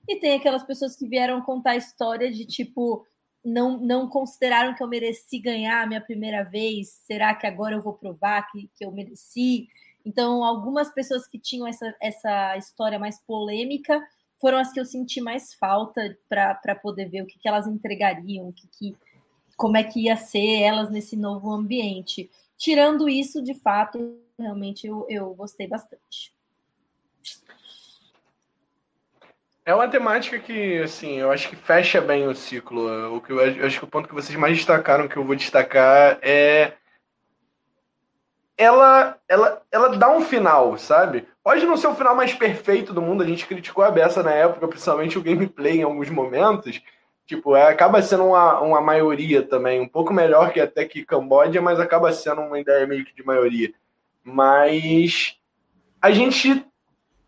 e tem aquelas pessoas que vieram contar a história de tipo não, não consideraram que eu mereci ganhar a minha primeira vez. Será que agora eu vou provar que, que eu mereci? Então, algumas pessoas que tinham essa, essa história mais polêmica foram as que eu senti mais falta para poder ver o que, que elas entregariam, o que, que, como é que ia ser elas nesse novo ambiente. Tirando isso, de fato, realmente eu, eu gostei bastante. É uma temática que, assim, eu acho que fecha bem o ciclo. O que eu, acho que o ponto que vocês mais destacaram, que eu vou destacar, é ela, ela, ela dá um final, sabe? Pode não ser o final mais perfeito do mundo, a gente criticou a beça na época, principalmente o gameplay em alguns momentos. Tipo, é, acaba sendo uma, uma maioria também, um pouco melhor que até que Camboja, mas acaba sendo uma ideia meio que de maioria. Mas a gente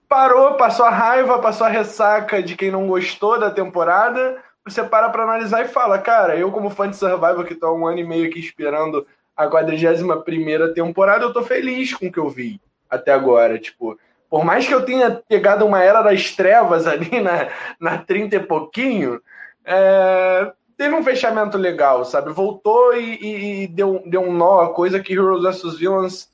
parou, passou a raiva, passou a ressaca de quem não gostou da temporada. Você para pra analisar e fala, cara, eu como fã de Survival que tô há um ano e meio aqui esperando a 41 primeira temporada, eu tô feliz com o que eu vi até agora. Tipo, por mais que eu tenha pegado uma era das trevas ali na, na 30 e pouquinho, é, teve um fechamento legal, sabe? Voltou e, e, e, deu, deu um nó, coisa que Heroes vs Villains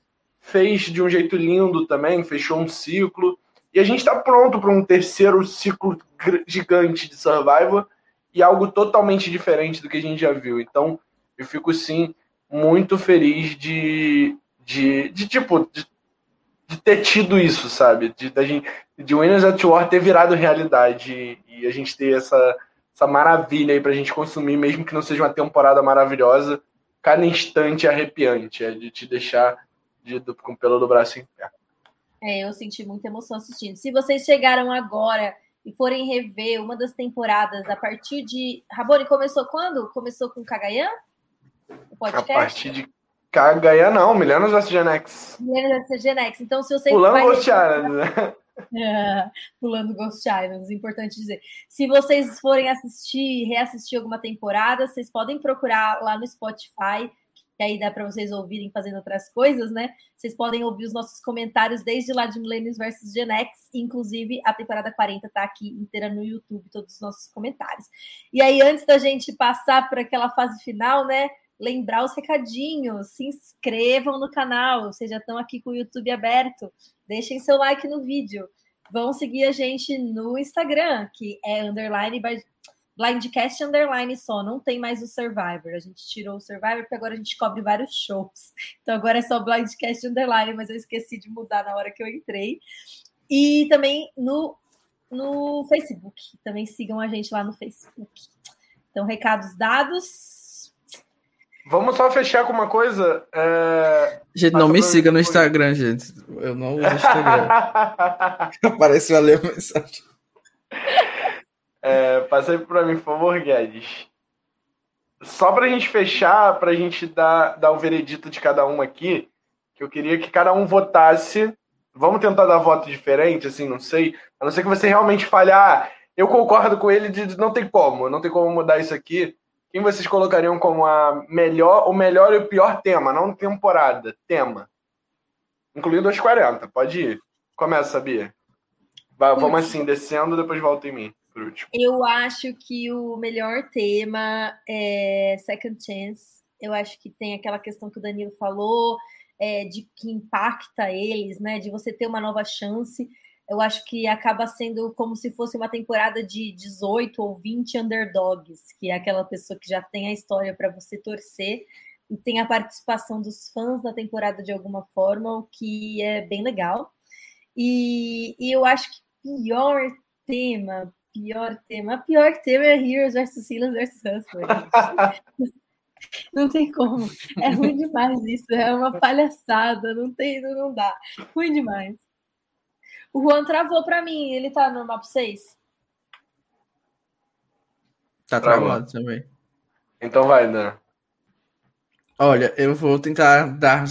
fez de um jeito lindo também, fechou um ciclo. E a gente está pronto para um terceiro ciclo gigante de Survivor e algo totalmente diferente do que a gente já viu. Então, eu fico sim muito feliz de, de, de tipo, de, de, ter tido isso, sabe? De, de, de Winners at War ter virado realidade e a gente ter essa, essa maravilha aí pra gente consumir, mesmo que não seja uma temporada maravilhosa, cada instante é arrepiante, é de te deixar de, do, com o pelo do braço em pé. É, eu senti muita emoção assistindo. Se vocês chegaram agora e forem rever uma das temporadas a partir de. Rabone começou quando? Começou com Cagayan? O podcast? A partir de Cagayan, não. Milênios vs Gen X. Milênios vs Gen X. Então, se você. Pulando Ghost Island, né? pulando Ghost Islands, importante dizer. Se vocês forem assistir, reassistir alguma temporada, vocês podem procurar lá no Spotify que aí dá para vocês ouvirem fazendo outras coisas, né? Vocês podem ouvir os nossos comentários desde lá de Millennials versus Gen X, inclusive a temporada 40 tá aqui inteira no YouTube, todos os nossos comentários. E aí, antes da gente passar para aquela fase final, né? Lembrar os recadinhos, se inscrevam no canal, vocês já estão aqui com o YouTube aberto, deixem seu like no vídeo. Vão seguir a gente no Instagram, que é underline by Blindcast Underline só, não tem mais o Survivor. A gente tirou o Survivor porque agora a gente cobre vários shows. Então agora é só Blindcast Underline, mas eu esqueci de mudar na hora que eu entrei. E também no, no Facebook. Também sigam a gente lá no Facebook. Então, recados dados. Vamos só fechar com uma coisa. É... Gente, não me siga no Instagram, gente. Eu não uso Instagram. Apareceu ali a mensagem. É, passa aí para mim, por favor, Guedes. Só para a gente fechar, para a gente dar, dar o veredito de cada um aqui, que eu queria que cada um votasse. Vamos tentar dar voto diferente, assim, não sei. A não ser que você realmente fale, ah, eu concordo com ele de não tem como, não tem como mudar isso aqui. Quem vocês colocariam como a melhor, o melhor e o pior tema? Não temporada, tema. Incluindo as 40, pode ir. Começa, Bia. Vai, vamos assim, descendo, depois volta em mim por último? Eu acho que o melhor tema é Second Chance. Eu acho que tem aquela questão que o Danilo falou, é, de que impacta eles, né? De você ter uma nova chance. Eu acho que acaba sendo como se fosse uma temporada de 18 ou 20 underdogs, que é aquela pessoa que já tem a história para você torcer e tem a participação dos fãs da temporada de alguma forma, o que é bem legal. E, e eu acho que pior tema, pior tema. Pior tema é Heroes versus Silas versus Hustlers. não tem como. É ruim demais isso. É uma palhaçada. Não tem, não dá. Ruim demais. O Juan travou para mim. Ele tá normal para vocês? Tá travado também. Então vai, Dan. Olha, eu vou tentar dar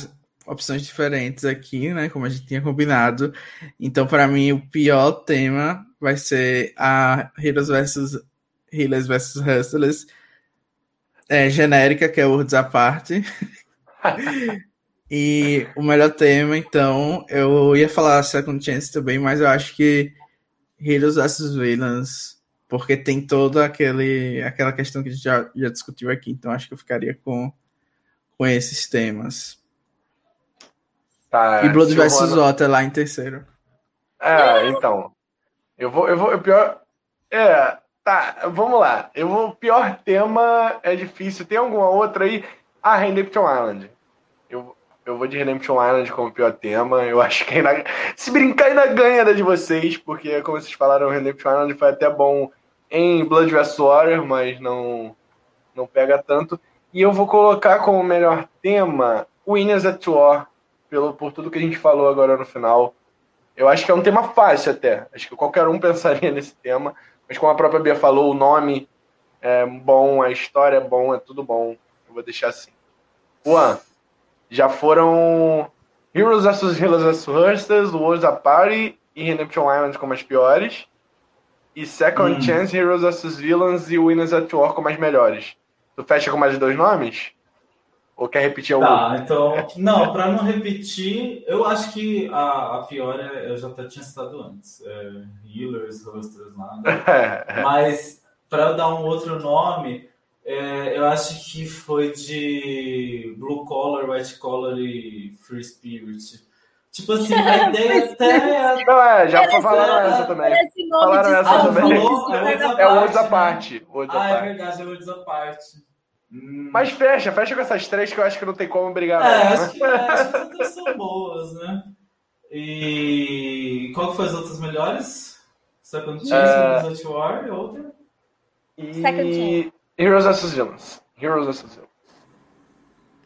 opções diferentes aqui, né? Como a gente tinha combinado. Então, para mim, o pior tema vai ser a Heroes vs Healers vs Hustlers é, genérica, que é Worlds Aparte. e o melhor tema, então, eu ia falar Second Chance também, mas eu acho que Heroes vs Villains, porque tem toda aquele, aquela questão que a gente já, já discutiu aqui, então acho que eu ficaria com, com esses temas. Tá, e Blood vs Water lá em terceiro. É, então. Eu vou, eu vou, o pior. É, tá, vamos lá. Eu vou, pior tema é difícil. Tem alguma outra aí? Ah, Redemption Island. Eu, Eu vou de Redemption Island como pior tema. Eu acho que ainda... se brincar ainda ganha da de vocês, porque como vocês falaram, Redemption Island foi até bom em Blood vs Water, mas não não pega tanto. E eu vou colocar como melhor tema Winners at War, pelo por tudo que a gente falou agora no final. Eu acho que é um tema fácil até. Acho que qualquer um pensaria nesse tema. Mas como a própria Bia falou, o nome é bom, a história é bom, é tudo bom. Eu vou deixar assim. Juan, já foram Heroes vs Heroes vs Hustlers, Wars a Party e Redemption Island como as piores. E Second hum. Chance, Heroes vs Villains e Winners at War como as melhores. Tu fecha com mais dois nomes? Ou quer repetir algum? Tá, então. Não, para não repetir, eu acho que a, a pior é, eu já até tinha citado antes. É, healers, Hustlers lá. Né? Mas para dar um outro nome, é, eu acho que foi de Blue Collar, White Collar e Free Spirit. Tipo assim, a ideia até. Não, é, já falaram essa também. Falaram essa ah, também. Falou? É o Words Apart. Ah, é verdade, é o Words Apart. Hum. Mas fecha, fecha com essas três que eu acho que não tem como brigar. É, acho, que, acho que todas são boas, né? E qual que foi as outras melhores? Second Chance, uh... War e outra? E... Second Heroes vs Villains. Heroes vs Villains.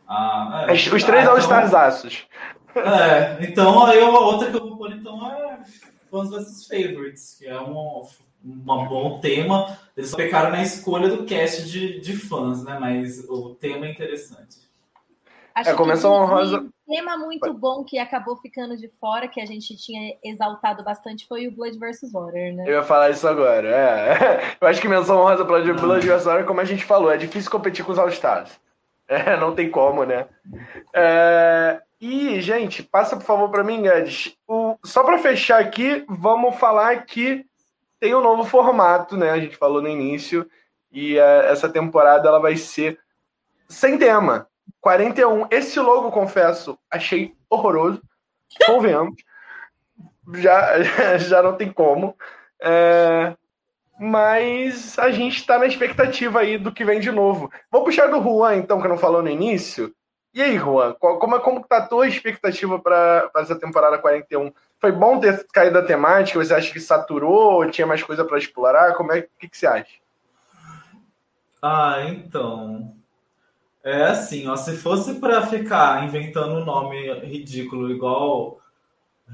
Ah, é. Os três ah, All-Stars então... aços. É, então aí a outra que eu vou pôr então é Fans vs Favorites, que é um, um bom tema. Eles pecaram na escolha do cast de, de fãs, né? Mas o tema é interessante. Acho é, começou um tema muito bom que acabou ficando de fora, que a gente tinha exaltado bastante, foi o Blood vs. Water, né? Eu ia falar isso agora, é. Eu acho que menção honrosa para Blood vs. Water, como a gente falou, é difícil competir com os All-Stars. É, não tem como, né? É... E, gente, passa por favor para mim, Guedes. O... Só para fechar aqui, vamos falar que tem um novo formato, né? A gente falou no início. E é, essa temporada ela vai ser sem tema. 41. Esse logo, confesso, achei horroroso. Convenhamos. já, já não tem como. É, mas a gente está na expectativa aí do que vem de novo. Vou puxar do Juan, então, que não falou no início. E aí, Juan, como, como tá a tua expectativa para essa temporada 41? Foi bom ter caído da temática? Você acha que saturou? Tinha mais coisa para explorar? Como é que, que você acha? Ah, então. É assim, ó, se fosse para ficar inventando um nome ridículo igual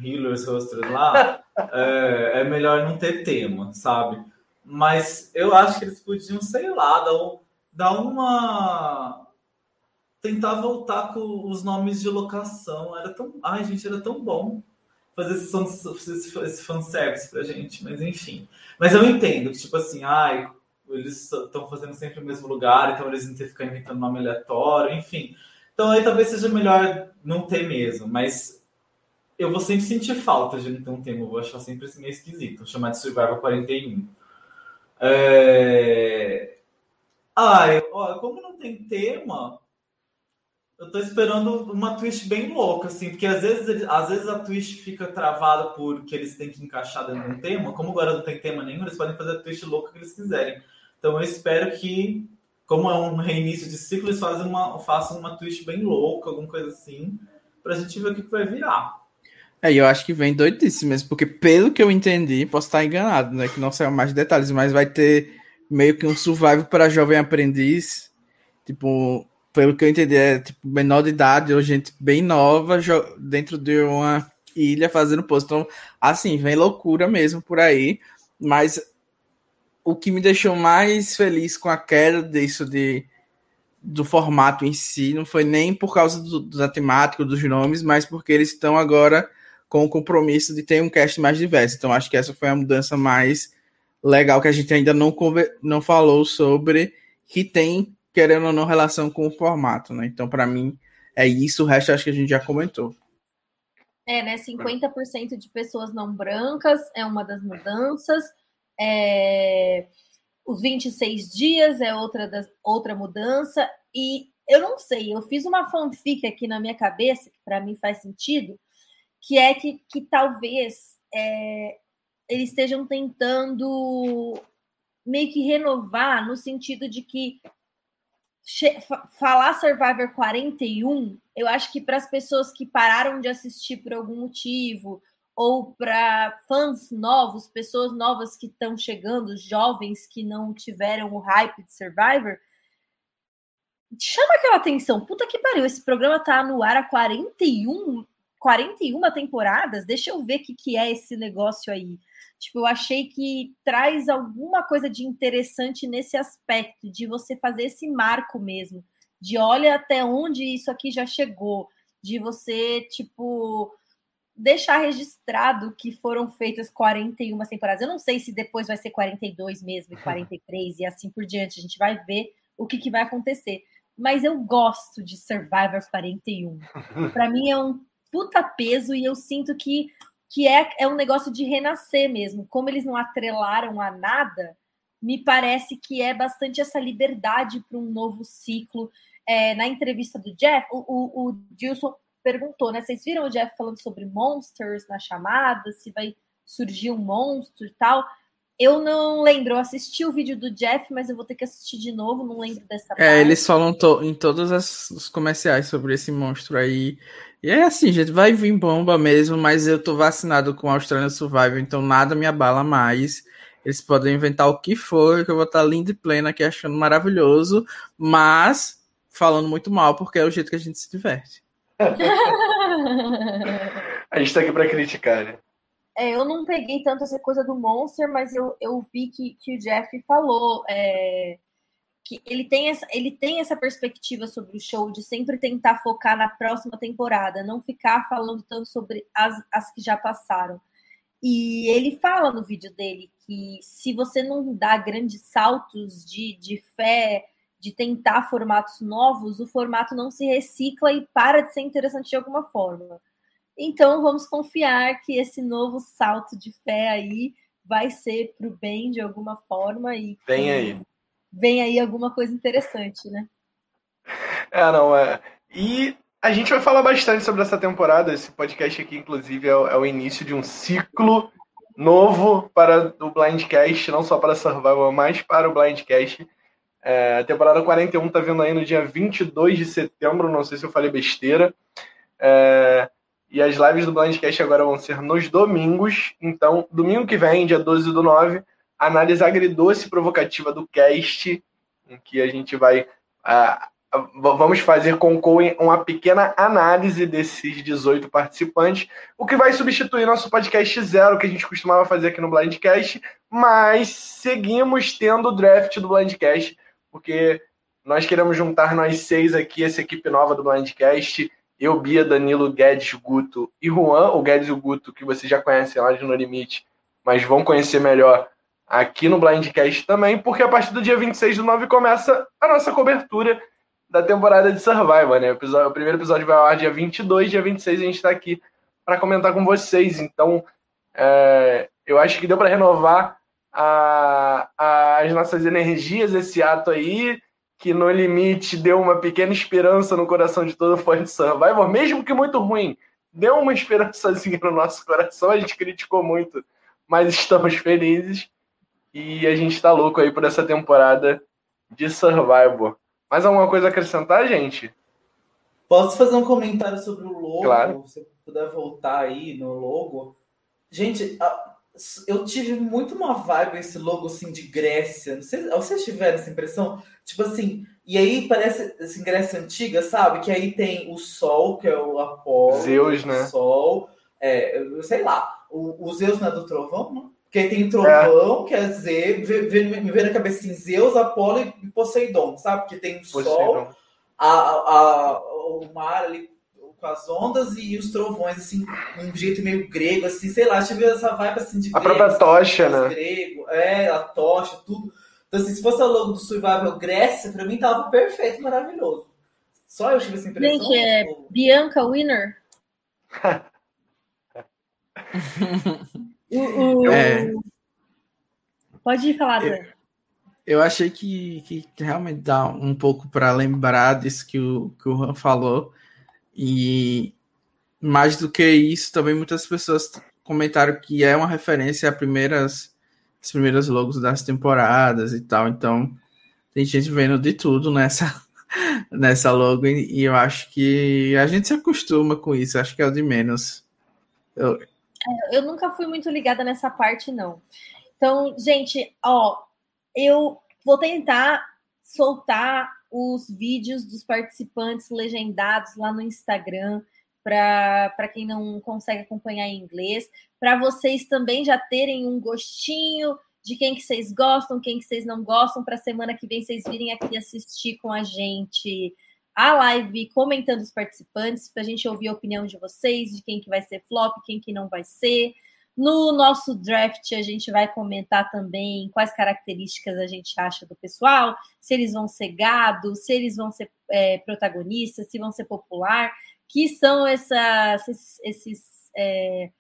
Healers Hosters lá, é, é, melhor não ter tema, sabe? Mas eu acho que eles podiam, sei lá, dar, dar uma. tentar voltar com os nomes de locação. Era tão. Ai, gente, era tão bom fazer esse, esse, fanservice pra gente, mas enfim. Mas eu entendo que, tipo assim, ai, eles estão fazendo sempre o mesmo lugar, então eles não ter que ficar inventando nome aleatório, enfim. Então aí talvez seja melhor não ter mesmo, mas eu vou sempre sentir falta de não ter um tema, eu vou achar sempre esse meio esquisito, chamar de Survival 41. É... Ai, ó, como não tem tema, eu tô esperando uma twist bem louca, assim, porque às vezes, às vezes a twist fica travada porque eles têm que encaixar dentro de um tema. Como agora não tem tema nenhum, eles podem fazer a twist louca que eles quiserem. Então eu espero que, como é um reinício de ciclo, eles fazem uma, façam uma twist bem louca, alguma coisa assim, pra gente ver o que, que vai virar. É, eu acho que vem doidíssimo mesmo, porque pelo que eu entendi, posso estar enganado, né? Que não saiu mais detalhes, mas vai ter meio que um survival para jovem aprendiz, tipo pelo que eu entendi, é tipo menor de idade ou gente bem nova dentro de uma ilha fazendo post. Então, assim, vem loucura mesmo por aí. Mas o que me deixou mais feliz com a queda disso de, do formato em si não foi nem por causa do, da temática, dos nomes, mas porque eles estão agora com o compromisso de ter um cast mais diverso. Então, acho que essa foi a mudança mais legal que a gente ainda não, não falou sobre, que tem querendo ou não, relação com o formato, né? Então, para mim, é isso. O resto acho que a gente já comentou. É, né? 50% de pessoas não brancas é uma das mudanças. É... Os 26 dias é outra, das... outra mudança. E eu não sei, eu fiz uma fanfic aqui na minha cabeça, que para mim faz sentido, que é que, que talvez é... eles estejam tentando meio que renovar no sentido de que falar Survivor 41, eu acho que para as pessoas que pararam de assistir por algum motivo, ou para fãs novos, pessoas novas que estão chegando, jovens que não tiveram o hype de Survivor, chama aquela atenção. Puta que pariu, esse programa tá no ar há 41, 41 temporadas. Deixa eu ver o que, que é esse negócio aí. Tipo, eu achei que traz alguma coisa de interessante nesse aspecto, de você fazer esse marco mesmo, de olha até onde isso aqui já chegou, de você, tipo, deixar registrado que foram feitas 41 temporadas. Eu não sei se depois vai ser 42 mesmo, e 43 e assim por diante. A gente vai ver o que, que vai acontecer. Mas eu gosto de Survivor 41. Para mim é um puta peso e eu sinto que que é, é um negócio de renascer mesmo. Como eles não atrelaram a nada, me parece que é bastante essa liberdade para um novo ciclo. É, na entrevista do Jeff, o, o, o Gilson perguntou, né? Vocês viram o Jeff falando sobre monsters na chamada, se vai surgir um monstro e tal. Eu não lembro, eu assisti o vídeo do Jeff, mas eu vou ter que assistir de novo, não lembro dessa É, parte. eles falam to em todos os comerciais sobre esse monstro aí. E é assim, gente, vai vir bomba mesmo, mas eu tô vacinado com a Australian Survival, então nada me abala mais. Eles podem inventar o que for, que eu vou estar linda e plena aqui achando maravilhoso, mas falando muito mal, porque é o jeito que a gente se diverte. a gente tá aqui pra criticar, né? É, eu não peguei tanto essa coisa do Monster, mas eu, eu vi que, que o Jeff falou. É, que ele tem, essa, ele tem essa perspectiva sobre o show de sempre tentar focar na próxima temporada, não ficar falando tanto sobre as, as que já passaram. E ele fala no vídeo dele que se você não dá grandes saltos de, de fé, de tentar formatos novos, o formato não se recicla e para de ser interessante de alguma forma. Então vamos confiar que esse novo salto de fé aí vai ser para o bem de alguma forma e vem aí vem aí alguma coisa interessante, né? É, não, é. E a gente vai falar bastante sobre essa temporada. Esse podcast aqui, inclusive, é o, é o início de um ciclo novo para o Blindcast, não só para Survival, mas para o Blindcast. É, a temporada 41 tá vindo aí no dia 22 de setembro, não sei se eu falei besteira. É, e as lives do Blindcast agora vão ser nos domingos. Então, domingo que vem, dia 12 do 9, análise agridoce provocativa do cast, em que a gente vai. Uh, vamos fazer com o Coen uma pequena análise desses 18 participantes, o que vai substituir nosso podcast zero que a gente costumava fazer aqui no Blindcast, mas seguimos tendo o draft do Blindcast, porque nós queremos juntar nós seis aqui, essa equipe nova do Blindcast, eu, Bia, Danilo, Guedes, Guto e Juan, o Guedes e o Guto, que vocês já conhecem lá de No Limite, mas vão conhecer melhor aqui no Blindcast também, porque a partir do dia 26 do 9 começa a nossa cobertura da temporada de Survivor, né? O, primeiro episódio vai ao ar dia 22, dia 26 a gente está aqui para comentar com vocês. Então, é, eu acho que deu para renovar a, a, as nossas energias esse ato aí, que no limite deu uma pequena esperança no coração de todo fã de Survivor, mesmo que muito ruim. Deu uma esperançazinha no nosso coração, a gente criticou muito, mas estamos felizes. E a gente tá louco aí por essa temporada de Survivor. Mais alguma coisa a acrescentar, gente? Posso fazer um comentário sobre o logo? Claro. Se puder voltar aí no logo. Gente, eu tive muito uma vibe esse logo assim de Grécia. Não sei, vocês tiveram essa impressão? Tipo assim, e aí parece assim, Grécia antiga, sabe? Que aí tem o Sol, que é o Apolo. Zeus, né? O Sol. É, eu sei lá. O, o Zeus não é do trovão, não? Porque tem trovão, é. quer dizer, me vê na cabeça assim, Zeus, Apolo e Poseidon, sabe? Porque tem o sol, a, a, o mar ali com as ondas e os trovões, assim, um jeito meio grego, assim, sei lá, tive essa vibe assim de. A grego, própria tocha, assim, né? Grego, é, a tocha, tudo. Então, assim, se fosse o logo do Survival Grécia, pra mim tava perfeito, maravilhoso. Só eu tive essa impressão. Gente, é Bianca Winner. O, o... É. Pode falar, eu, eu achei que, que realmente dá um pouco para lembrar disso que o, que o Han falou. E mais do que isso, também muitas pessoas comentaram que é uma referência a primeiras, as primeiras logos das temporadas e tal. Então, tem gente vendo de tudo nessa, nessa logo e eu acho que a gente se acostuma com isso, acho que é o de menos. Eu, eu nunca fui muito ligada nessa parte, não. Então, gente, ó, eu vou tentar soltar os vídeos dos participantes legendados lá no Instagram para quem não consegue acompanhar em inglês, para vocês também já terem um gostinho de quem que vocês gostam, quem que vocês não gostam, para semana que vem vocês virem aqui assistir com a gente a live comentando os participantes, para a gente ouvir a opinião de vocês, de quem que vai ser flop, quem que não vai ser. No nosso draft, a gente vai comentar também quais características a gente acha do pessoal, se eles vão ser gado, se eles vão ser é, protagonistas, se vão ser popular, que são essas, esses, é,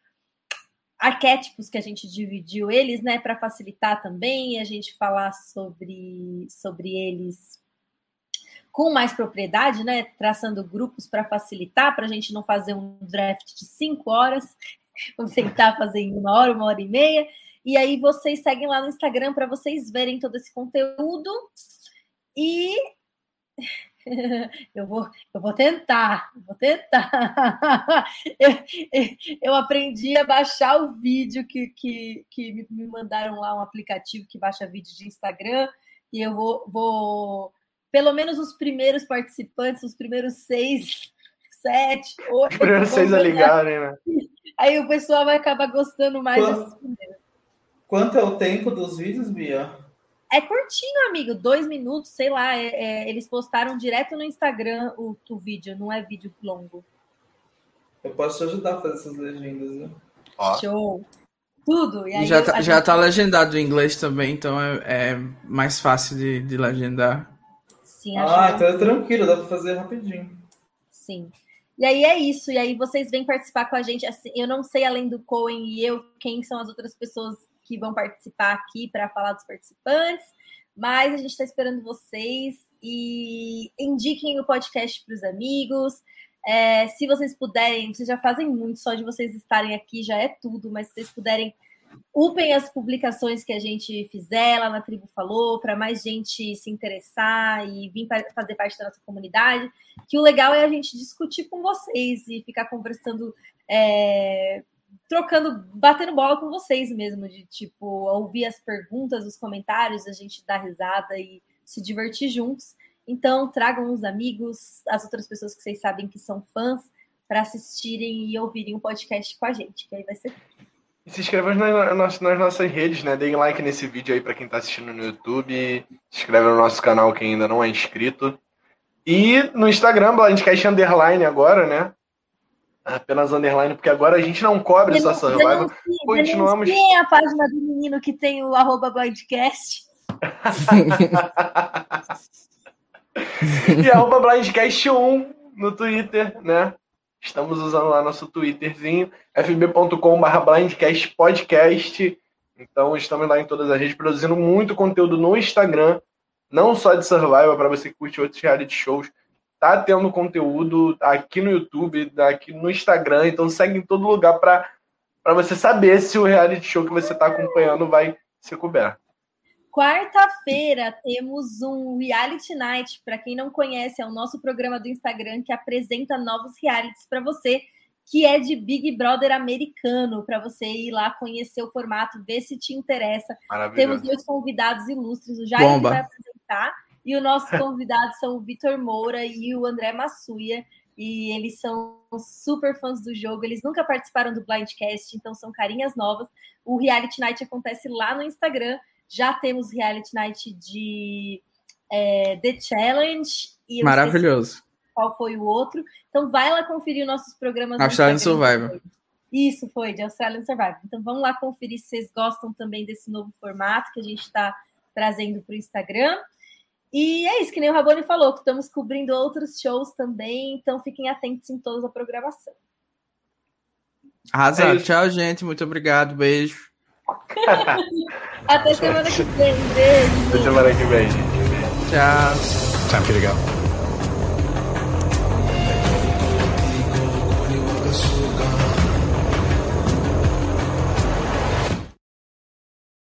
arquétipos que a gente dividiu eles, né, para facilitar também a gente falar sobre, sobre eles com mais propriedade, né, traçando grupos para facilitar, para a gente não fazer um draft de cinco horas, vamos tentar fazer em uma hora, uma hora e meia. E aí vocês seguem lá no Instagram para vocês verem todo esse conteúdo. E eu vou, eu vou tentar, vou tentar. Eu, eu, aprendi a baixar o vídeo que, que, que me mandaram lá, um aplicativo que baixa vídeo de Instagram, e eu vou, vou pelo menos os primeiros participantes, os primeiros seis, sete, oito. Os primeiros seis a ligarem, né? Aí o pessoal vai acabar gostando mais Quanto. Quanto é o tempo dos vídeos, Bia? É curtinho, amigo, dois minutos, sei lá. É, é, eles postaram direto no Instagram o, o vídeo, não é vídeo longo. Eu posso te ajudar a fazer essas legendas, né? Show! Tudo. E já, tá, já tá legendado em inglês também, então é, é mais fácil de, de legendar. Sim, ah, então é tranquilo, dá pra fazer rapidinho. Sim. E aí é isso, e aí vocês vêm participar com a gente. Assim, eu não sei, além do Cohen e eu, quem são as outras pessoas que vão participar aqui para falar dos participantes, mas a gente está esperando vocês e indiquem o podcast para os amigos. É, se vocês puderem, vocês já fazem muito, só de vocês estarem aqui já é tudo, mas se vocês puderem, upem as publicações que a gente fizer lá na Tribo Falou, para mais gente se interessar e vir fazer parte da nossa comunidade. Que o legal é a gente discutir com vocês e ficar conversando é, trocando, batendo bola com vocês mesmo, de tipo, ouvir as perguntas, os comentários, a gente dar risada e se divertir juntos. Então, tragam os amigos, as outras pessoas que vocês sabem que são fãs, para assistirem e ouvirem o um podcast com a gente, que aí vai ser. E se inscrevam nas, nas, nossas redes, né? Deem like nesse vídeo aí para quem está assistindo no YouTube. Se inscreve no nosso canal quem ainda não é inscrito. E no Instagram, Blindcast Underline agora, né? Apenas underline, porque agora a gente não cobre essa survival. Continuamos. Tem a página do menino que tem o arroba blindcast. e arroba blindcast1 no Twitter, né? Estamos usando lá nosso Twitterzinho, fb.com.br blindcastpodcast. Então estamos lá em todas as redes produzindo muito conteúdo no Instagram, não só de survival, para você que curte outros reality shows tá tendo conteúdo aqui no YouTube, aqui no Instagram, então segue em todo lugar para você saber se o reality show que você está acompanhando vai ser coberto. Quarta-feira temos um Reality Night. Para quem não conhece, é o nosso programa do Instagram que apresenta novos realities para você, que é de Big Brother americano, para você ir lá conhecer o formato, ver se te interessa. Temos dois convidados ilustres, o Jair vai apresentar e o nosso convidado são o Vitor Moura e o André Massuia. E eles são super fãs do jogo, eles nunca participaram do Blindcast, então são carinhas novas. O Reality Night acontece lá no Instagram. Já temos Reality Night de é, The Challenge. E Maravilhoso. Qual foi o outro? Então vai lá conferir nossos programas. Australian Survivor. Isso foi, de Australian Survivor. Então vamos lá conferir se vocês gostam também desse novo formato que a gente está trazendo para o Instagram. E é isso, que nem o Raboni falou, que estamos cobrindo outros shows também, então fiquem atentos em toda a programação. Arrasado. É Tchau, gente. Muito obrigado. Beijo. Até semana que vem. Beijo. Até semana que vem. Tchau. Time for you to go.